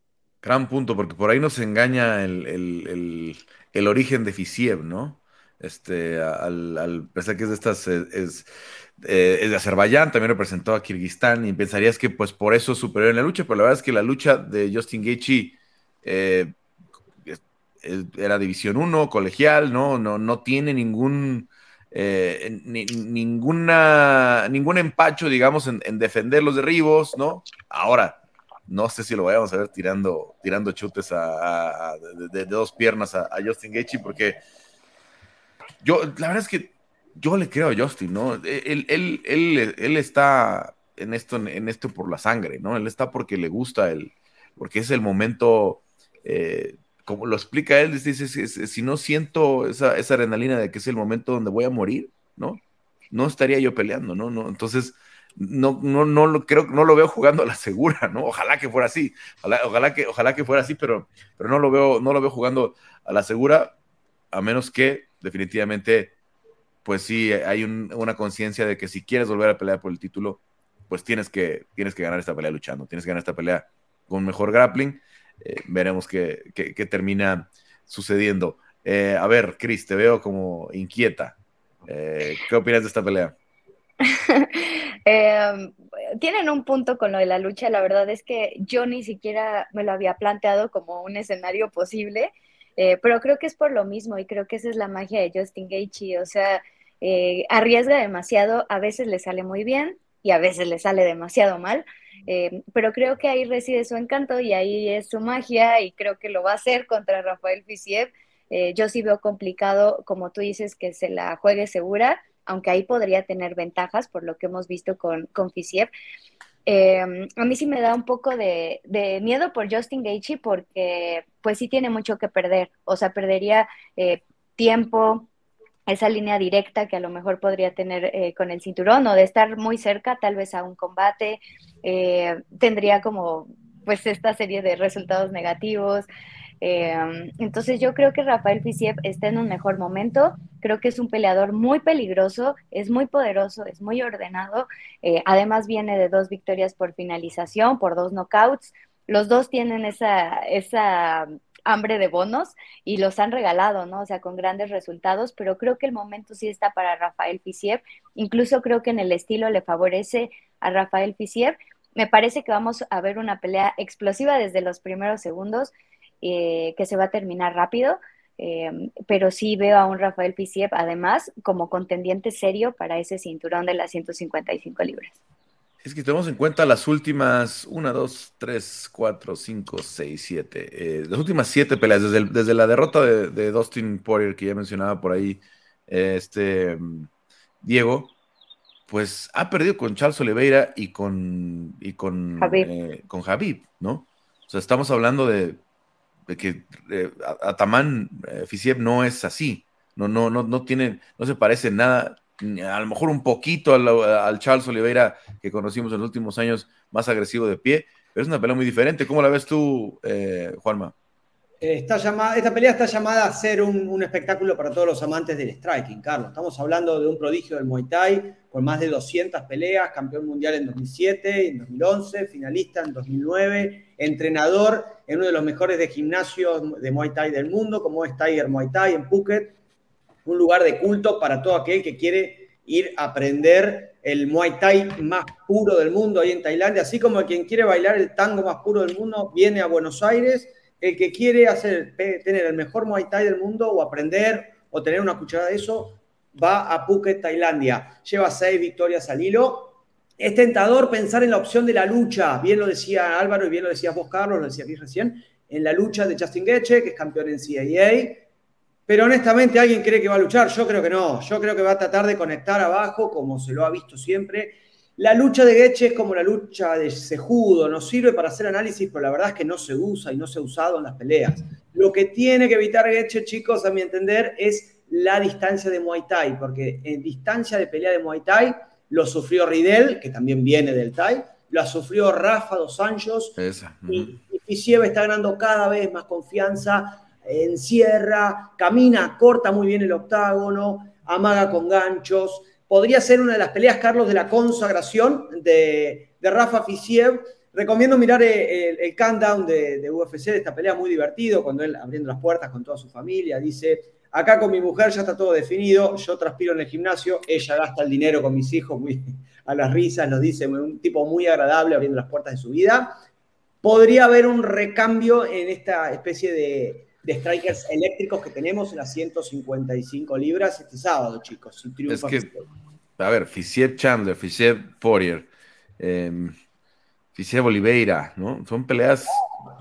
Gran punto, porque por ahí nos engaña el, origen de Fisiev, ¿no? Este, al, al pensar que es de estas, es, eh, de Azerbaiyán, también representó a Kirguistán, y pensarías que pues por eso es superior en la lucha, pero la verdad es que la lucha de Justin Gaethje eh, era División 1, colegial, ¿no? No, no tiene ningún, eh, ninguna, ningún empacho, digamos, en, defender los derribos, ¿no? Ahora, no sé si lo vayamos a ver tirando, tirando chutes de, dos piernas a, Justin Gaethje, porque yo, la verdad es que yo le creo a Justin, ¿no? Él, él, él, está en esto, en esto por la sangre, ¿no? Él está porque le gusta, el, porque es el momento... Eh, como lo explica él, dice, si no siento esa, esa, adrenalina de que es el momento donde voy a morir, ¿no? No estaría yo peleando, ¿no? no entonces, no, no, no lo creo, no lo veo jugando a la segura, ¿no? Ojalá que fuera así, ojalá, que, ojalá que fuera así, pero, pero no lo veo, no lo veo jugando a la segura, a menos que definitivamente, pues sí, hay una conciencia de que si quieres volver a pelear por el título, pues tienes que, tienes que ganar esta pelea luchando, tienes que ganar esta pelea con mejor grappling eh, veremos qué, termina sucediendo. Eh, a ver, Chris, te veo como inquieta. Eh, ¿Qué opinas de esta pelea? *laughs* Em, tienen un punto con lo de la lucha. La verdad es que yo ni siquiera me lo había planteado como un escenario posible, pero creo que es por lo mismo y creo que esa es la magia de Justin Gaethje. O sea, arriesga demasiado, a veces le sale muy bien y a veces le sale demasiado mal. Eh, pero creo que ahí reside su encanto y ahí es su magia y creo que lo va a hacer contra Rafael Fisiev. Eh, yo sí veo complicado, como tú dices, que se la juegue segura, aunque ahí podría tener ventajas por lo que hemos visto con, con Fisiev. Eh, a mí sí me da un poco de, de, miedo por Justin Gaethje porque pues sí tiene mucho que perder, o sea, perdería tiempo, esa línea directa que a lo mejor podría tener eh, con el cinturón o de estar muy cerca tal vez a un combate, eh, tendría como pues esta serie de resultados negativos. Eh, entonces yo creo que Rafael Fisiev está en un mejor momento, creo que es un peleador muy peligroso, es muy poderoso, es muy ordenado, además viene de dos victorias por finalización, por dos knockouts, los dos tienen esa, esa hambre de bonos y los han regalado, ¿no? O sea, con grandes resultados, pero creo que el momento sí está para Rafael Fisiev. Incluso creo que en el estilo le favorece a Rafael Fisiev. Me parece que vamos a ver una pelea explosiva desde los primeros segundos, eh, que se va a terminar rápido. Eh, pero sí veo a un Rafael Fisiev además como contendiente serio para ese cinturón de las 155 libras. Es que tenemos en cuenta las últimas 1, 2, 3, 4, 5, 6, 7. las últimas siete peleas, desde, desde la derrota de, Dustin Poirier, que ya mencionaba por ahí este Diego, pues ha perdido con Charles Oliveira y con, y con, eh, con ¿no? O sea, estamos hablando de, que eh, Ataman eh, Fisiev no es así. No, no, no, no tiene, no se parece nada a lo mejor un poquito al, Charles Oliveira que conocimos en los últimos años, más agresivo de pie, pero es una pelea muy diferente. ¿Cómo la ves tú, eh, Juanma? Está llamada, esta pelea está llamada a ser un, espectáculo para todos los amantes del striking, Carlos. Estamos hablando de un prodigio del Muay Thai, con más de 200 peleas, campeón mundial en 2007, en 2011, finalista en 2009, entrenador en uno de los mejores de gimnasios de Muay Thai del mundo, como es Tiger Muay Thai en Phuket un lugar de culto para todo aquel que quiere ir a aprender el Muay Thai más puro del mundo ahí en Tailandia, así como quien quiere bailar el tango más puro del mundo viene a Buenos Aires, el que quiere hacer, tener el mejor Muay Thai del mundo o aprender o tener una cucharada de eso, va a Phuket, Tailandia. Lleva seis victorias al hilo. Es tentador pensar en la opción de la lucha, bien lo decía Álvaro y bien lo decías vos, Carlos, lo decía aquí recién, en la lucha de Justin Gaethje, que es campeón en CAA. Pero honestamente, ¿alguien cree que va a luchar? Yo creo que no. Yo creo que va a tratar de conectar abajo, como se lo ha visto siempre. La lucha de Gaethje es como la lucha de Sejudo, nos sirve para hacer análisis, pero la verdad es que no se usa y no se ha usado en las peleas. Lo que tiene que evitar Gaethje, chicos, a mi entender, es la distancia de Muay Thai, porque en distancia de pelea de Muay Thai lo sufrió Ridel, que también viene del Thai, lo sufrió Rafa dos Anjos, y, y está ganando cada vez más confianza, encierra, camina, corta muy bien el octágono, amaga con ganchos. Podría ser una de las peleas, Carlos, de la consagración de, Rafa Fisiev. Recomiendo mirar el, el, countdown de, de, UFC, de esta pelea muy divertido, cuando él abriendo las puertas con toda su familia, dice, Acá con mi mujer ya está todo definido, yo transpiro en el gimnasio, ella gasta el dinero con mis hijos muy *laughs* a las risas, nos dice un tipo muy agradable abriendo las puertas de su vida. Podría haber un recambio en esta especie de, strikers eléctricos que tenemos en las 155 libras este sábado, chicos. es que, a ver, Fischer Chandler, Fischer Poirier, eh, Oliveira, ¿no? Son peleas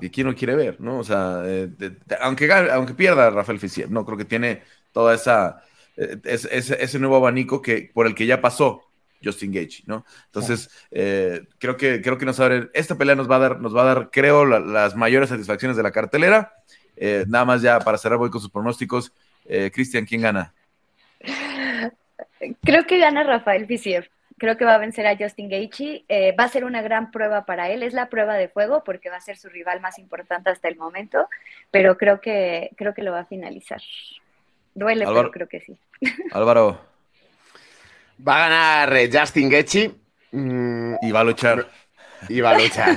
que quién no quiere ver, ¿no? O sea, eh, aunque, aunque pierda Rafael Fischer, no, creo que tiene toda esa, eh, ese, nuevo abanico que, por el que ya pasó Justin Gage, ¿no? Entonces, eh, creo, que, creo que nos va esta pelea nos va a dar, nos va a dar creo, las mayores satisfacciones de la cartelera. nada más ya para cerrar voy con sus pronósticos. Cristian, ¿quién gana? Creo que gana Rafael Fischer creo que va a vencer a Justin Gaethje. Eh, va a ser una gran prueba para él. Es la prueba de fuego porque va a ser su rival más importante hasta el momento, pero creo que, creo que lo va a finalizar. Duele, pero creo que sí. *laughs* Álvaro. Va a ganar eh, Justin Gaethje. Mm, y va a luchar. Y va a luchar. *laughs*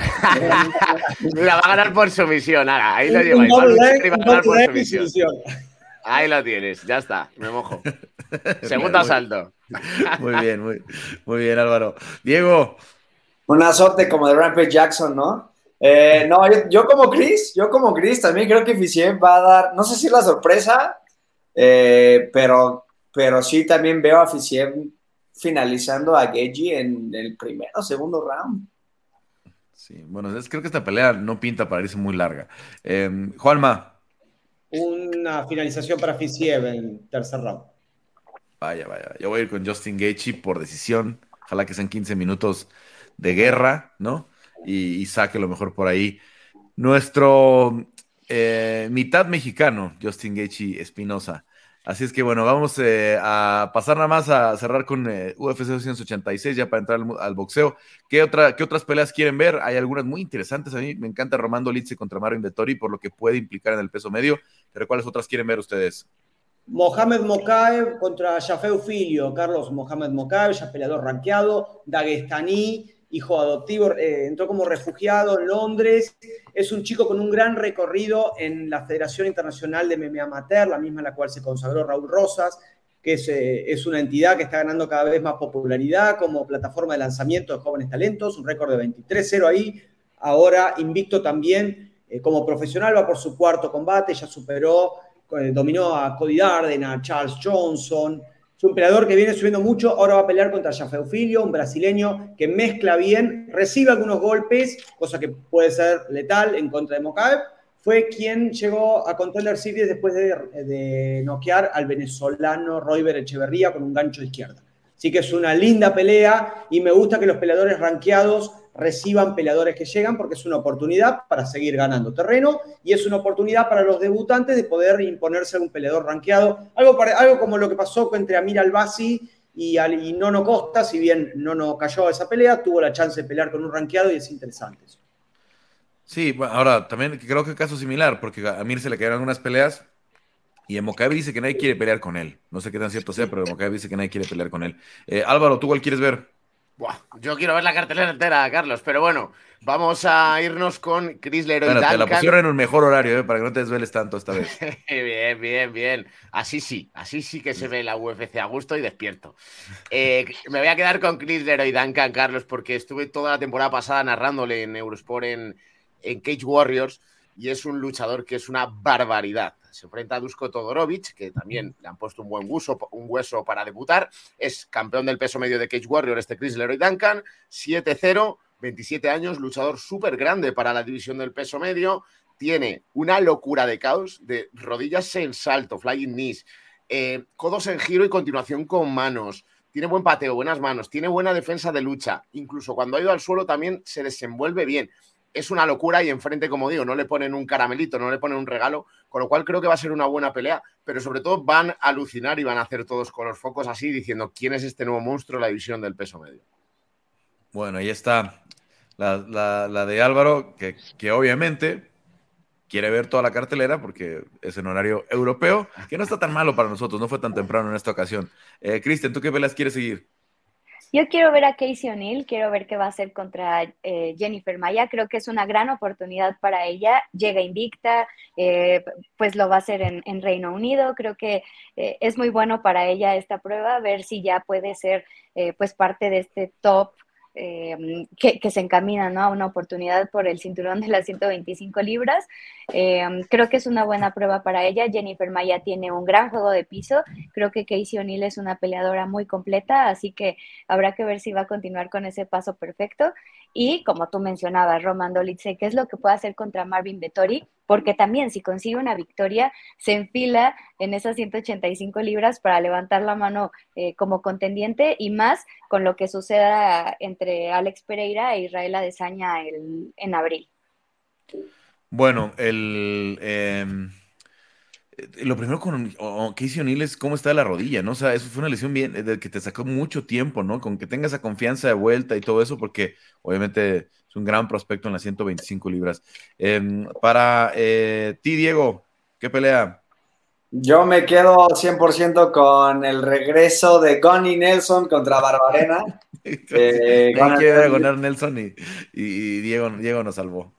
la va a ganar por sumisión. Ahí lo lleváis. Va a ganar por sumisión. Ahí lo tienes, ya está, me mojo. *laughs* Segundo asalto. *laughs* Muy bien, muy, muy bien, Álvaro. Diego. Un azote como de Rampage Jackson, ¿no? Eh, no, yo, como Chris, yo como Chris también creo que Fisiev va a dar, no sé si la sorpresa, eh, pero, pero sí también veo a Fisiev finalizando a Geji en el primero o segundo round. Sí, bueno, creo que esta pelea no pinta para irse muy larga. Eh, Juanma una finalización para Fisiev en tercer round. Vaya, vaya. Yo voy a ir con Justin Gaethje por decisión. Ojalá que sean 15 minutos de guerra, ¿no? Y, saque lo mejor por ahí. Nuestro eh, mitad mexicano, Justin Gaethje Espinosa. Así es que bueno, vamos eh, a pasar nada más a cerrar con eh, UFC 286 ya para entrar al, boxeo. ¿Qué, otra, ¿Qué, otras peleas quieren ver? Hay algunas muy interesantes. A mí me encanta Romando Litze contra Mario Vettori por lo que puede implicar en el peso medio. Pero ¿cuáles otras quieren ver ustedes? Mohamed Mokaev contra Jafeu Filio. Carlos Mohamed Mokaev, ya peleador rankeado. Dagestaní, hijo adoptivo, eh, entró como refugiado en Londres. Es un chico con un gran recorrido en la Federación Internacional de MMA Amateur, la misma en la cual se consagró Raúl Rosas, que es, eh, es, una entidad que está ganando cada vez más popularidad como plataforma de lanzamiento de jóvenes talentos, un récord de 23-0 ahí. Ahora invicto también eh, como profesional, va por su cuarto combate, ya superó, dominó a Cody Darden, a Charles Johnson, es un peleador que viene subiendo mucho, ahora va a pelear contra Filio, un brasileño que mezcla bien, recibe algunos golpes, cosa que puede ser letal en contra de Mokaev. Fue quien llegó a Contender Series después de, noquear al venezolano Royber Echeverría con un gancho de izquierda. Así que es una linda pelea y me gusta que los peleadores rankeados reciban peleadores que llegan porque es una oportunidad para seguir ganando terreno y es una oportunidad para los debutantes de poder imponerse a un peleador rankeado. Algo, algo como lo que pasó entre Amir Albasi y, y Nono Costa, si bien Nono cayó a esa pelea, tuvo la chance de pelear con un rankeado y es interesante eso. Sí, ahora también creo que caso similar, porque a Amir se le quedaron algunas peleas y Emokabe dice que nadie quiere pelear con él. No sé qué tan cierto sea, pero Emokabe dice que nadie quiere pelear con él. Eh, Álvaro, ¿tú cuál quieres ver? Yo quiero ver la cartelera entera, Carlos, pero bueno, vamos a irnos con Chris Leroy bueno, Te la pusieron en un mejor horario, ¿eh? para que no te desveles tanto esta vez. *laughs* bien, bien, bien. Así sí, así sí que se ve la UFC a gusto y despierto. Eh, *laughs* me voy a quedar con Chris Leroy Duncan, Carlos, porque estuve toda la temporada pasada narrándole en Eurosport en, en Cage Warriors. Y es un luchador que es una barbaridad. Se enfrenta a Dusko Todorovic, que también le han puesto un buen hueso, para debutar. Es campeón del peso medio de Cage Warrior, este Chris Leroy Duncan, 7-0, 27 años, luchador súper grande para la división del peso medio. Tiene una locura de caos, de rodillas en salto, flying knees, eh, codos en giro y continuación con manos tiene buen pateo, buenas manos, tiene buena defensa de lucha. Incluso cuando ha ido al suelo también se desenvuelve bien. Es una locura y enfrente, como digo, no le ponen un caramelito, no le ponen un regalo, con lo cual creo que va a ser una buena pelea, pero sobre todo van a alucinar y van a hacer todos con los focos así, diciendo quién es este nuevo monstruo la división del peso medio. Bueno, ahí está la, de Álvaro, que, que obviamente quiere ver toda la cartelera porque es en horario europeo, que no está tan malo para nosotros, no fue tan temprano en esta ocasión. Eh, Cristian, ¿tú qué peleas quieres seguir? Yo quiero ver a Casey O'Neill, quiero ver qué va a hacer contra eh, Jennifer Maya. Creo que es una gran oportunidad para ella. Llega invicta, eh, pues lo va a hacer en, Reino Unido. Creo que es muy bueno para ella esta prueba, ver si ya puede ser pues parte de este top Em, que, se encamina a una oportunidad por el cinturón de las 125 libras. Em, creo que es una buena prueba para ella. Jennifer Maya tiene un gran juego de piso. Creo que Casey O'Neill es una peleadora muy completa, así que habrá que ver si va a continuar con ese paso perfecto. Y como tú mencionabas, Roman Dolitze, ¿qué es lo que puede hacer contra Marvin Vettori? Porque también si consigue una victoria, se enfila en esas 185 libras para levantar la mano eh, como contendiente y más con lo que suceda entre Alex Pereira e Israel Adesanya en abril. Bueno, el... Em, lo primero con Casey O'Neill es cómo está la rodilla, ¿no? O sea, eso fue una lesión bien, de que te sacó mucho tiempo, ¿no? Con que tenga esa confianza de vuelta y todo eso, porque obviamente es un gran prospecto en las 125 libras. Em, para eh, ti, Diego, ¿qué pelea? Yo me quedo 100% con el regreso de Gunny Nelson contra Barbarena. *laughs* eh, quiere ganar Nelson y, Diego, Diego nos salvó.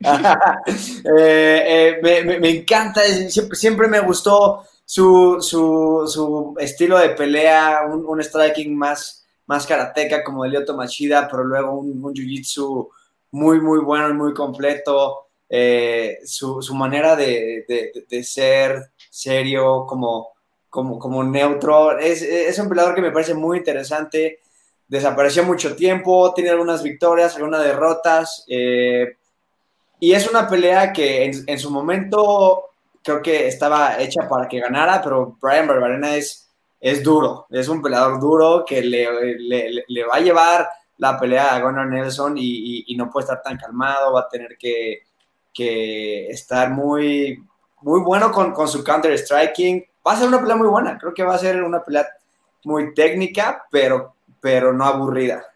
*laughs* Eh, eh, me, encanta, siempre, siempre me gustó su, estilo de pelea, un, striking más, más karateca como el Machida, pero luego un, jiu-jitsu muy, muy bueno y muy completo. Eh, su, manera de, ser serio, como, como, como neutro, es, es un peleador que me parece muy interesante. Desapareció mucho tiempo, tiene algunas victorias, algunas derrotas. Y es una pelea que en, su momento creo que estaba hecha para que ganara, pero Brian Barbarena es, es duro, es un peleador duro que le, le, va a llevar la pelea a Gunnar Nelson y, no puede estar tan calmado, va a tener que, que estar muy, muy bueno con, con, su counter striking. Va a ser una pelea muy buena, creo que va a ser una pelea muy técnica, pero, pero no aburrida.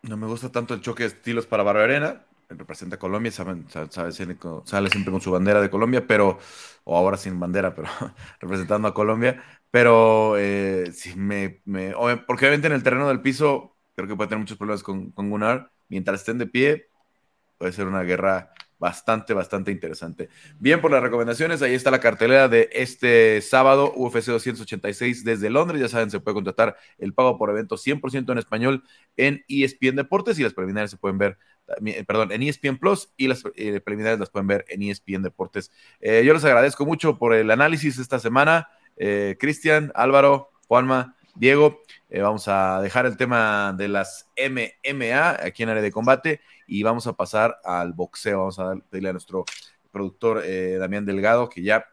No me gusta tanto el choque de estilos para Barbarena representa a Colombia, sabe, sale siempre con su bandera de Colombia, pero, o ahora sin bandera, *laughs* pero representando a Colombia, pero eh, si me, porque obviamente en el terreno del piso creo que puede tener muchos problemas con, con Gunnar, mientras estén de pie, puede ser una guerra bastante, bastante interesante. Bien, por las recomendaciones, ahí está la cartelera de este sábado, UFC 286 desde Londres. Ya saben, se puede contratar el pago por evento 100% en español en ESPN Deportes y las preliminares se pueden ver perdón, en ESPN Plus y las eh, preliminares las pueden ver en ESPN Deportes. Eh, yo les agradezco mucho por el análisis esta semana. Cristian, Álvaro, Juanma, Diego, vamos a dejar el tema de las MMA aquí en área de combate y vamos a pasar al boxeo. Vamos a pedirle a nuestro productor Damián Delgado que ya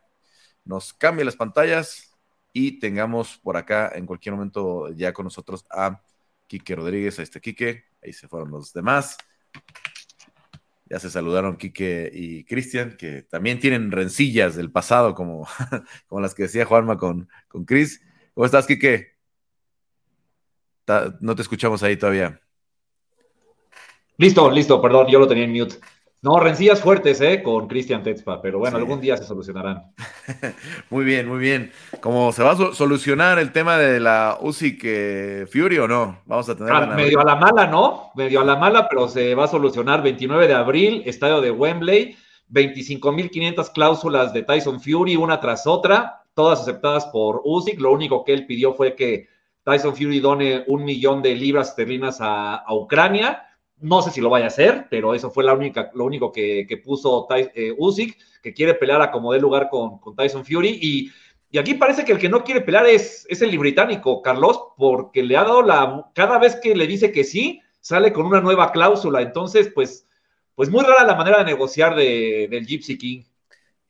nos cambie las pantallas y tengamos por acá en cualquier momento ya con nosotros a Quique Rodríguez, a este Quique, ahí se fueron los demás. Ya se saludaron Quique y Cristian, que también tienen rencillas del pasado, como, *laughs* las que decía Juanma con, con Chris. ¿Cómo estás, Quique? No te escuchamos ahí todavía. Listo, listo, perdón, yo lo tenía en mute. No, rencillas fuertes, ¿eh? Con Cristian Tetzpa, pero bueno, algún día se solucionarán. *laughs* muy bien, muy bien. ¿Cómo se va a solucionar el tema de la UCI que Fury o no? Vamos a tener. Ah, medio a la mala, ¿no? Medio a la mala, pero se va a solucionar 29 de abril, estadio de Wembley, 25.500 cláusulas de Tyson Fury, una tras otra, todas aceptadas por UCI. Lo único que él pidió fue que Tyson Fury done un millón de libras esterlinas a, a Ucrania no sé si lo vaya a hacer, pero eso fue lo único que, puso eh, Usyk, que quiere pelear a como dé lugar con, Tyson Fury. Y, aquí parece que el que no quiere pelear es, el británico, Carlos, porque le ha dado la. Cada vez que le dice que sí, sale con una nueva cláusula. Entonces, pues, pues muy rara la manera de negociar del Gypsy King.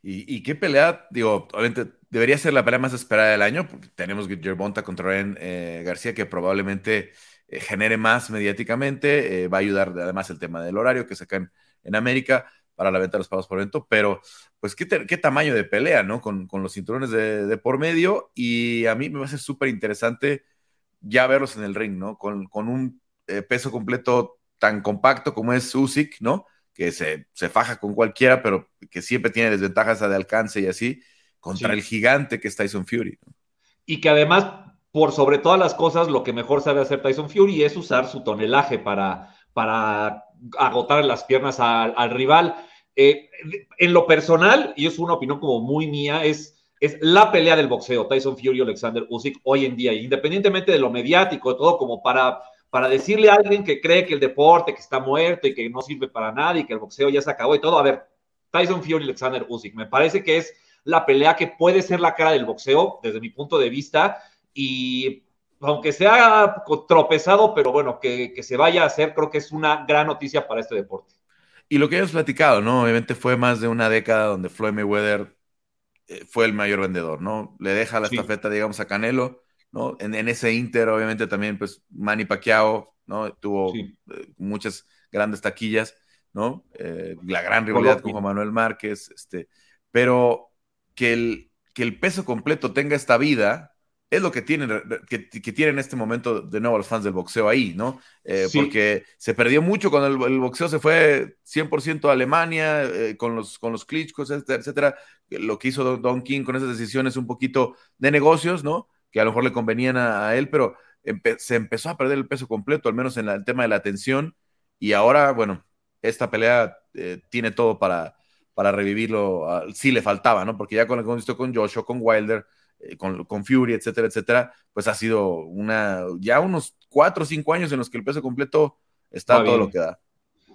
¿Y, qué pelea? Digo, obviamente debería ser la pelea más esperada del año, porque tenemos Gervonta contra Ryan eh, García, que probablemente eh, genere más mediáticamente. Eh, va a ayudar además el tema del horario que sacan en América para la venta de los pagos por evento, pero pues qué, qué tamaño de pelea, ¿no? Con, los cinturones de, por medio y a mí me parece súper interesante ya verlos en el ring, ¿no? Con, con un peso completo tan compacto como es Usyk, ¿no? Que se, se, faja con cualquiera, pero que siempre tiene desventajas de alcance y así, contra el gigante que es Tyson Fury. Y que además por sobre todas las cosas, lo que mejor sabe hacer Tyson Fury es usar su tonelaje para, para agotar las piernas al, rival. Eh, en lo personal, y es una opinión como muy mía, es, es la pelea del boxeo, Tyson Fury Alexander Usyk hoy en día, independientemente de lo mediático, todo como para, para decirle a alguien que cree que el deporte que está muerto y que no sirve para nada y que el boxeo ya se acabó y todo. A ver, Tyson Fury Alexander Usyk, me parece que es la pelea que puede ser la cara del boxeo desde mi punto de vista y aunque sea tropezado, pero bueno, que, se vaya a hacer, creo que es una gran noticia para este deporte. Y lo que hemos platicado, ¿no? Obviamente fue más de una década donde Floyd Mayweather eh, fue el mayor vendedor, ¿no? Le deja la estafeta, digamos, a Canelo, ¿no? En, ese Inter, obviamente, también, pues, Manny Pacquiao, ¿no? Tuvo eh, muchas grandes taquillas, ¿no? Eh, la gran rivalidad con Juan Manuel Márquez, este, pero que el, que el peso completo tenga esta vida, es lo que tienen, que, tienen en este momento de nuevo los fans del boxeo ahí, ¿no? Eh, porque se perdió mucho cuando el, boxeo se fue 100% a Alemania, eh, con los, con los Klitschkos, etcétera, Lo que hizo Don King con esas decisiones un poquito de negocios, ¿no? Que a lo mejor le convenían a, él, pero se empezó a perder el peso completo, al menos en el tema de la atención. Y ahora, bueno, esta pelea eh, tiene todo para, para revivirlo. Ah, sí le faltaba, ¿no? Porque ya con lo que hemos visto con Joshua, con Wilder, eh, con, con, Fury, etcétera, etcétera, pues ha sido una, ya unos cuatro o cinco años en los que el peso completo está todo lo que da.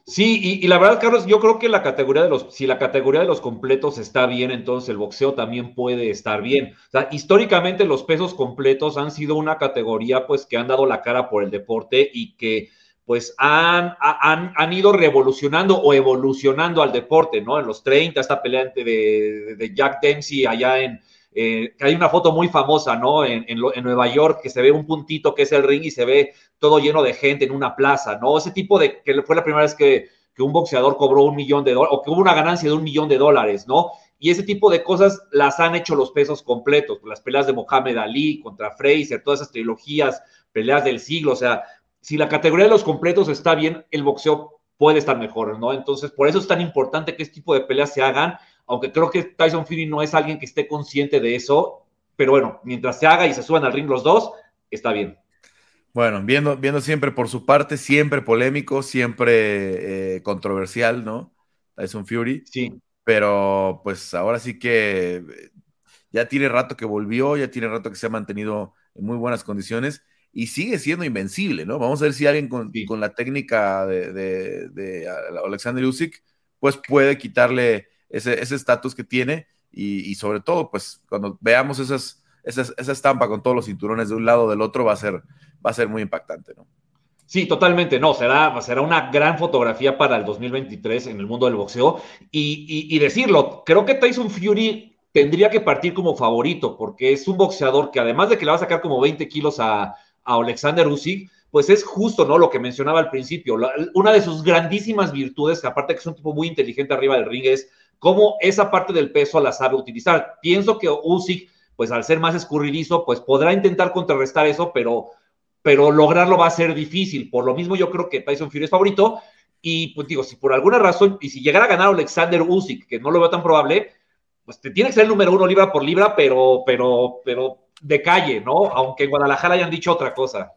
Sí, y, la verdad, Carlos, yo creo que la categoría de los, si la categoría de los completos está bien, entonces el boxeo también puede estar bien. O sea, históricamente los pesos completos han sido una categoría, pues, que han dado la cara por el deporte y que, pues, han, han, han ido revolucionando o evolucionando al deporte, ¿no? En los 30, esta pelea de, de Jack Dempsey allá en, eh, hay una foto muy famosa, ¿no? En, Nueva York, que se ve un puntito que es el ring y se ve todo lleno de gente en una plaza, ¿no? Ese tipo de, que fue la primera vez que, un boxeador cobró un millón de dólares, o que hubo una ganancia de un millón de dólares, ¿no? Y ese tipo de cosas las han hecho los pesos completos, las peleas de Mohamed Ali contra Fraser, todas esas trilogías, peleas del siglo, o sea, si la categoría de los completos está bien, el boxeo puede estar mejor, ¿no? Entonces, por eso es tan importante que este tipo de peleas se hagan aunque creo que Tyson Fury no es alguien que esté consciente de eso, pero bueno, mientras se haga y se suban al ring los dos, está bien. Bueno, viendo, viendo siempre por su parte, siempre polémico, siempre eh, controversial, ¿no? Tyson Fury. Sí. Pero pues ahora sí que ya tiene rato que volvió, ya tiene rato que se ha mantenido en muy buenas condiciones y sigue siendo invencible, ¿no? Vamos a ver si alguien con, la técnica de, Alexander Usyk, pues puede quitarle ese estatus que tiene y, sobre todo, pues cuando veamos esas, esa estampa con todos los cinturones de un lado o del otro va a ser, va a ser muy impactante, ¿no? Sí, totalmente, no, será, será una gran fotografía para el 2023 en el mundo del boxeo y, decirlo, creo que Tyson Fury tendría que partir como favorito porque es un boxeador que además de que le va a sacar como 20 kilos a, a Alexander Usyk, pues es justo, ¿no? Lo que mencionaba al principio. una de sus grandísimas virtudes, aparte que es un tipo muy inteligente arriba del ring, es cómo esa parte del peso la sabe utilizar. Pienso que Usyk, pues al ser más escurridizo, pues podrá intentar contrarrestar eso, pero, pero lograrlo va a ser difícil. Por lo mismo, yo creo que Tyson Fury es favorito. Y pues digo, si por alguna razón, y si llegara a ganar Alexander Usyk, que no lo veo tan probable, pues te tiene que ser el número uno libra por libra, pero, pero, pero de calle, ¿no? Aunque en Guadalajara hayan dicho otra cosa.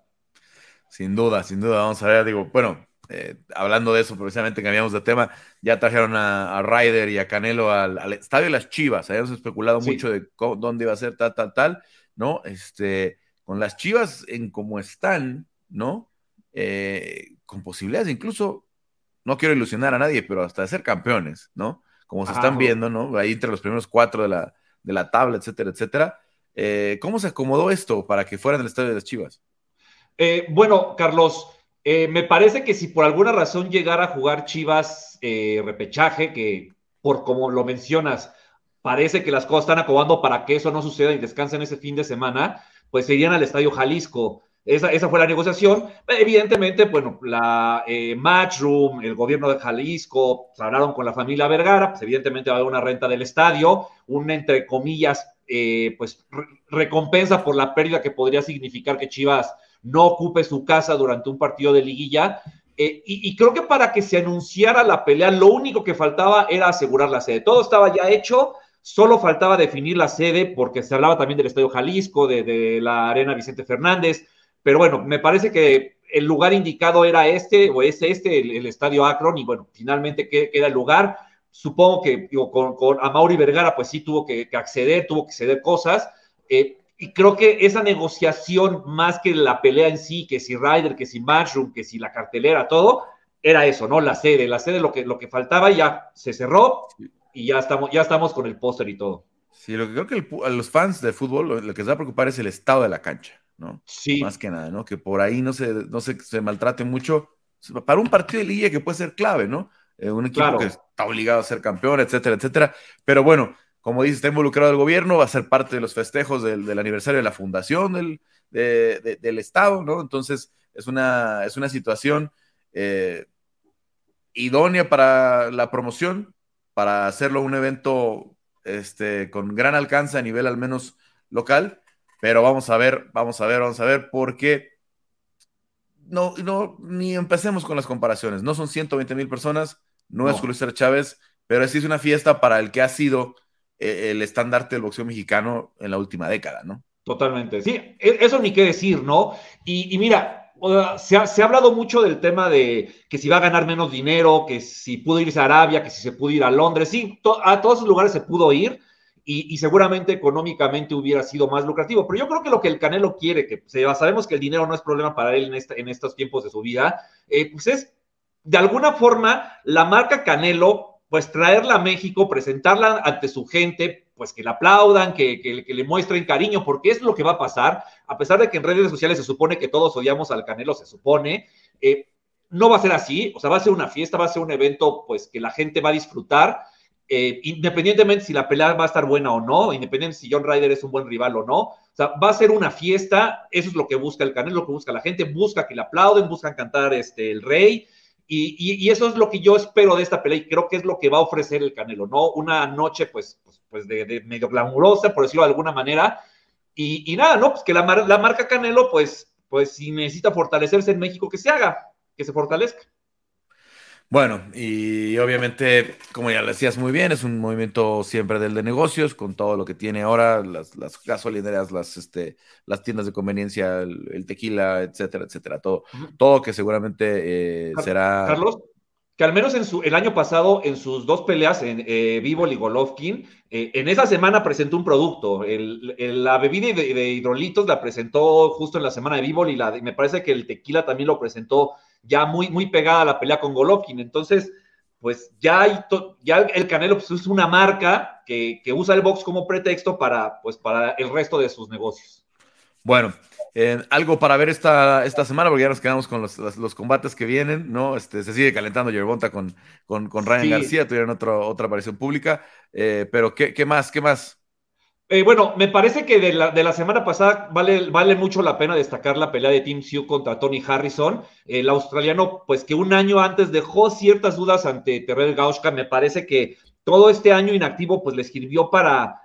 Sin duda, sin duda, vamos a ver, digo, bueno, eh, hablando de eso, precisamente cambiamos de tema, ya trajeron a, Ryder y a Canelo al, estadio de las Chivas, habíamos especulado mucho de dónde iba a ser tal, tal, tal, ¿no? Este, con las Chivas en cómo están, ¿no? Eh, con posibilidades incluso no quiero ilusionar a nadie, pero hasta de ser campeones, ¿no? Como se están viendo, ¿no? Ahí entre los primeros cuatro de la, de la tabla, etcétera, etcétera. Eh, ¿Cómo se acomodó esto para que fueran del estadio de las Chivas? Bueno, Carlos, eh, me parece que si por alguna razón llegara a jugar Chivas repechaje, que por como lo mencionas, parece que las cosas están acomodando para que eso no suceda y descansen ese fin de semana, pues se irían al Estadio Jalisco. Esa, esa, fue la negociación. Evidentemente, bueno, la eh, Matchroom, el gobierno de Jalisco, hablaron con la familia Vergara, pues evidentemente va a haber una renta del estadio, una entre comillas, eh, pues recompensa por la pérdida que podría significar que Chivas no ocupe su casa durante un partido de liguilla. Eh, y, creo que para que se anunciara la pelea, lo único que faltaba era asegurar la sede. Todo estaba ya hecho, solo faltaba definir la sede porque se hablaba también del Estadio Jalisco, de, la Arena Vicente Fernández pero bueno, me parece que el lugar indicado era este o es este, el, estadio Akron, y bueno, finalmente queda el lugar. Supongo que digo, con, con Amauri Vergara, pues sí tuvo que, acceder, tuvo que ceder cosas. Eh, y creo que esa negociación, más que la pelea en sí, que si Ryder, que si Matchroom, que si la cartelera, todo, era eso, ¿no? La sede, la sede lo que, lo que faltaba ya se cerró y ya estamos, ya estamos con el póster y todo. Sí, lo que creo que a los fans de fútbol lo, lo que les va a preocupar es el estado de la cancha. ¿no? Sí. Más que nada, ¿no? Que por ahí no se, no se, se maltrate mucho para un partido de liga que puede ser clave, ¿no? Eh, un equipo que está obligado a ser campeón, etcétera, etcétera. Pero bueno, como dice, está involucrado el gobierno, va a ser parte de los festejos del, aniversario de la fundación del, del, Estado, ¿no? Entonces, es una, es una situación eh, idónea para la promoción, para hacerlo un evento este, con gran alcance a nivel al menos local pero vamos a ver, vamos a ver, vamos a ver, porque no, no, ni empecemos con las comparaciones. No son 120 mil personas, no, es Julio Chávez, pero sí es una fiesta para el que ha sido el estandarte del boxeo mexicano en la última década, ¿no? Totalmente, sí, e, eso ni qué decir, ¿no? Y, mira, se ha, hablado mucho del tema de que si va a ganar menos dinero, que si pudo irse a Arabia, que si se pudo ir a Londres, sí, a todos esos lugares se pudo ir, y, seguramente económicamente hubiera sido más lucrativo. Pero yo creo que lo que el Canelo quiere, que sabemos que el dinero no es problema para él en, en estos tiempos de su vida, eh, pues es de alguna forma la marca Canelo, pues traerla a México, presentarla ante su gente, pues que la aplaudan, que, le muestren cariño, porque es lo que va a pasar, a pesar de que en redes sociales se supone que todos odiamos al Canelo, se supone. Eh, no va a ser así, o sea, va a ser una fiesta, va a ser un evento, pues que la gente va a disfrutar eh, independientemente si la pelea va a estar buena o no, independientemente si John Ryder es un buen rival o no, o sea, va a ser una fiesta, eso es lo que busca el Canelo, lo que busca la gente, busca que le aplauden, buscan cantar este, el rey, y, eso es lo que yo espero de esta pelea, y creo que es lo que va a ofrecer el Canelo, ¿no? Una noche, pues, pues, pues de, medio glamurosa, por decirlo de alguna manera, y, nada, ¿no? Pues que la, la marca Canelo, pues, pues si necesita fortalecerse en México, que se haga, que se fortalezca. Bueno, y obviamente, como ya lo decías muy bien, es un movimiento siempre del de negocios, con todo lo que tiene ahora, las, las gasolineras, las, este, las tiendas de conveniencia, el, tequila, etcétera, etcétera, todo, todo que seguramente eh, será... Carlos, que al menos en su, el año pasado, en sus dos peleas, en eh, y Golovkin, eh, en esa semana presentó un producto. la bebida de, hidrolitos la presentó justo en la semana de Vivo y, la, me parece que el tequila también lo presentó ya muy, muy pegada a la pelea con Golovkin. Entonces, pues ya, hay ya el Canelo pues, es una marca que, usa el box como pretexto para, pues, para el resto de sus negocios. Bueno, eh, algo para ver esta, esta semana, porque ya nos quedamos con los, combates que vienen, ¿no? Este, se sigue calentando Yerbonta con, con, con Ryan García, tuvieron otro, otra aparición pública, eh, pero ¿qué, ¿qué, más? ¿Qué más? Eh, bueno, me parece que de la, de la, semana pasada vale, vale mucho la pena destacar la pelea de Tim Sioux contra Tony Harrison. El australiano, pues que un año antes dejó ciertas dudas ante Terrell Gauska. Me parece que todo este año inactivo, pues le sirvió para,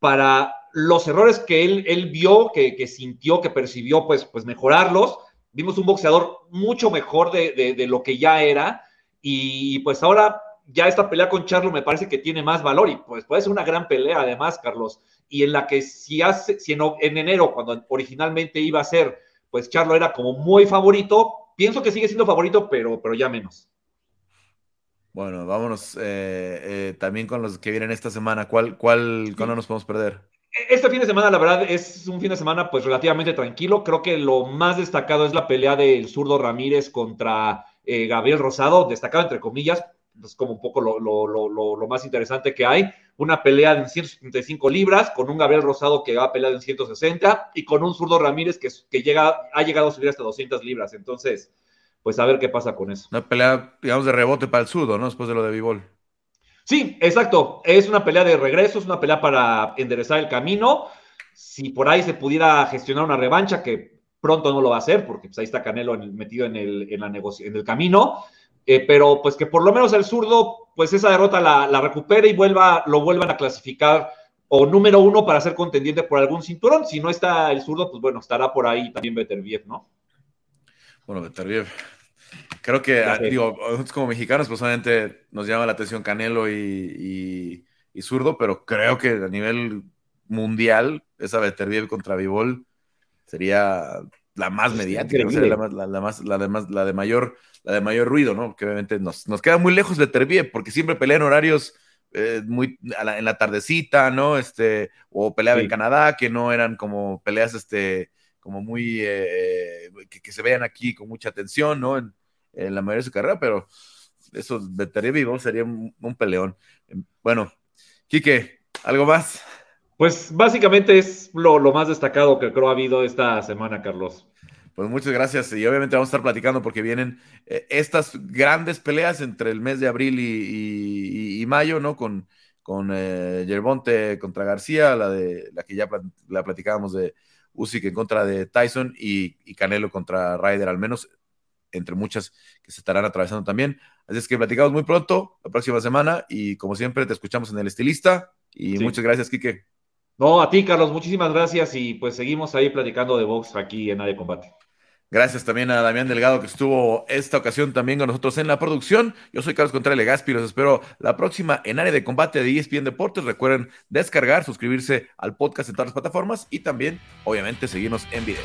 para los errores que él, él vio, que, que, sintió, que percibió, pues, pues mejorarlos. Vimos un boxeador mucho mejor de, de, de lo que ya era. Y pues ahora ya esta pelea con Charlo me parece que tiene más valor y pues puede ser una gran pelea además, Carlos y en la que si, hace, si en, enero, cuando originalmente iba a ser, pues Charlo era como muy favorito, pienso que sigue siendo favorito, pero, pero ya menos. Bueno, vámonos eh, eh, también con los que vienen esta semana. ¿Cuál, cuál, ¿Cuándo nos podemos perder? Este fin de semana, la verdad, es un fin de semana pues relativamente tranquilo. Creo que lo más destacado es la pelea del zurdo Ramírez contra eh, Gabriel Rosado, destacado entre comillas, es como un poco lo, más interesante que hay. Una pelea de 175 libras con un Gabriel Rosado que va a pelear en 160 y con un zurdo Ramírez que, que llega, ha llegado a subir hasta 200 libras. Entonces, pues a ver qué pasa con eso. Una pelea, digamos, de rebote para el zurdo, ¿no? Después de lo de Bivol. Sí, exacto. Es una pelea de regreso, es una pelea para enderezar el camino. Si por ahí se pudiera gestionar una revancha, que pronto no lo va a hacer, porque pues, ahí está Canelo metido en el, en, la en el camino, eh, pero pues que por lo menos el zurdo, pues esa derrota la, recupere y vuelva, lo vuelvan a clasificar o número uno para ser contendiente por algún cinturón. Si no está el zurdo, pues bueno, estará por ahí también Beterbiev, ¿no? Bueno, Beterbiev. Creo que, digo, como mexicanos, pues obviamente nos llama la atención Canelo y, y, zurdo, pero creo que a nivel mundial, esa Beterbiev contra Vivol sería la más mediática, la, más, la, más, la, de la de mayor, la de mayor ruido, ¿no? Que obviamente nos, nos queda muy lejos de Terbiev, porque siempre pelean horarios eh, muy en la tardecita, ¿no? Este, o peleaba en Canadá, que no eran como peleas, este, como muy, eh, que, se vean aquí con mucha atención, ¿no? En, la mayoría de su carrera, pero eso de Terbiev sería un, un peleón. Bueno, Quique, ¿algo más? Pues básicamente es lo, más destacado que creo ha habido esta semana, Carlos. Pues muchas gracias y obviamente vamos a estar platicando porque vienen eh, estas grandes peleas entre el mes de abril y, mayo, ¿no? Con, con eh, Yerbonte contra García, la de la que ya la platicábamos de Usyk en contra de Tyson y, y, Canelo contra Ryder, al menos entre muchas que se estarán atravesando también. Así es que platicamos muy pronto, la próxima semana y como siempre te escuchamos en el estilista y muchas gracias, Quique. No, a ti, Carlos, muchísimas gracias y pues seguimos ahí platicando de box aquí en Área de Combate. Gracias también a Damián Delgado que estuvo esta ocasión también con nosotros en la producción. Yo soy Carlos Contreras Legaspi, los espero la próxima en Área de Combate de ESPN Deportes. Recuerden descargar, suscribirse al podcast en todas las plataformas y también, obviamente, seguirnos en video.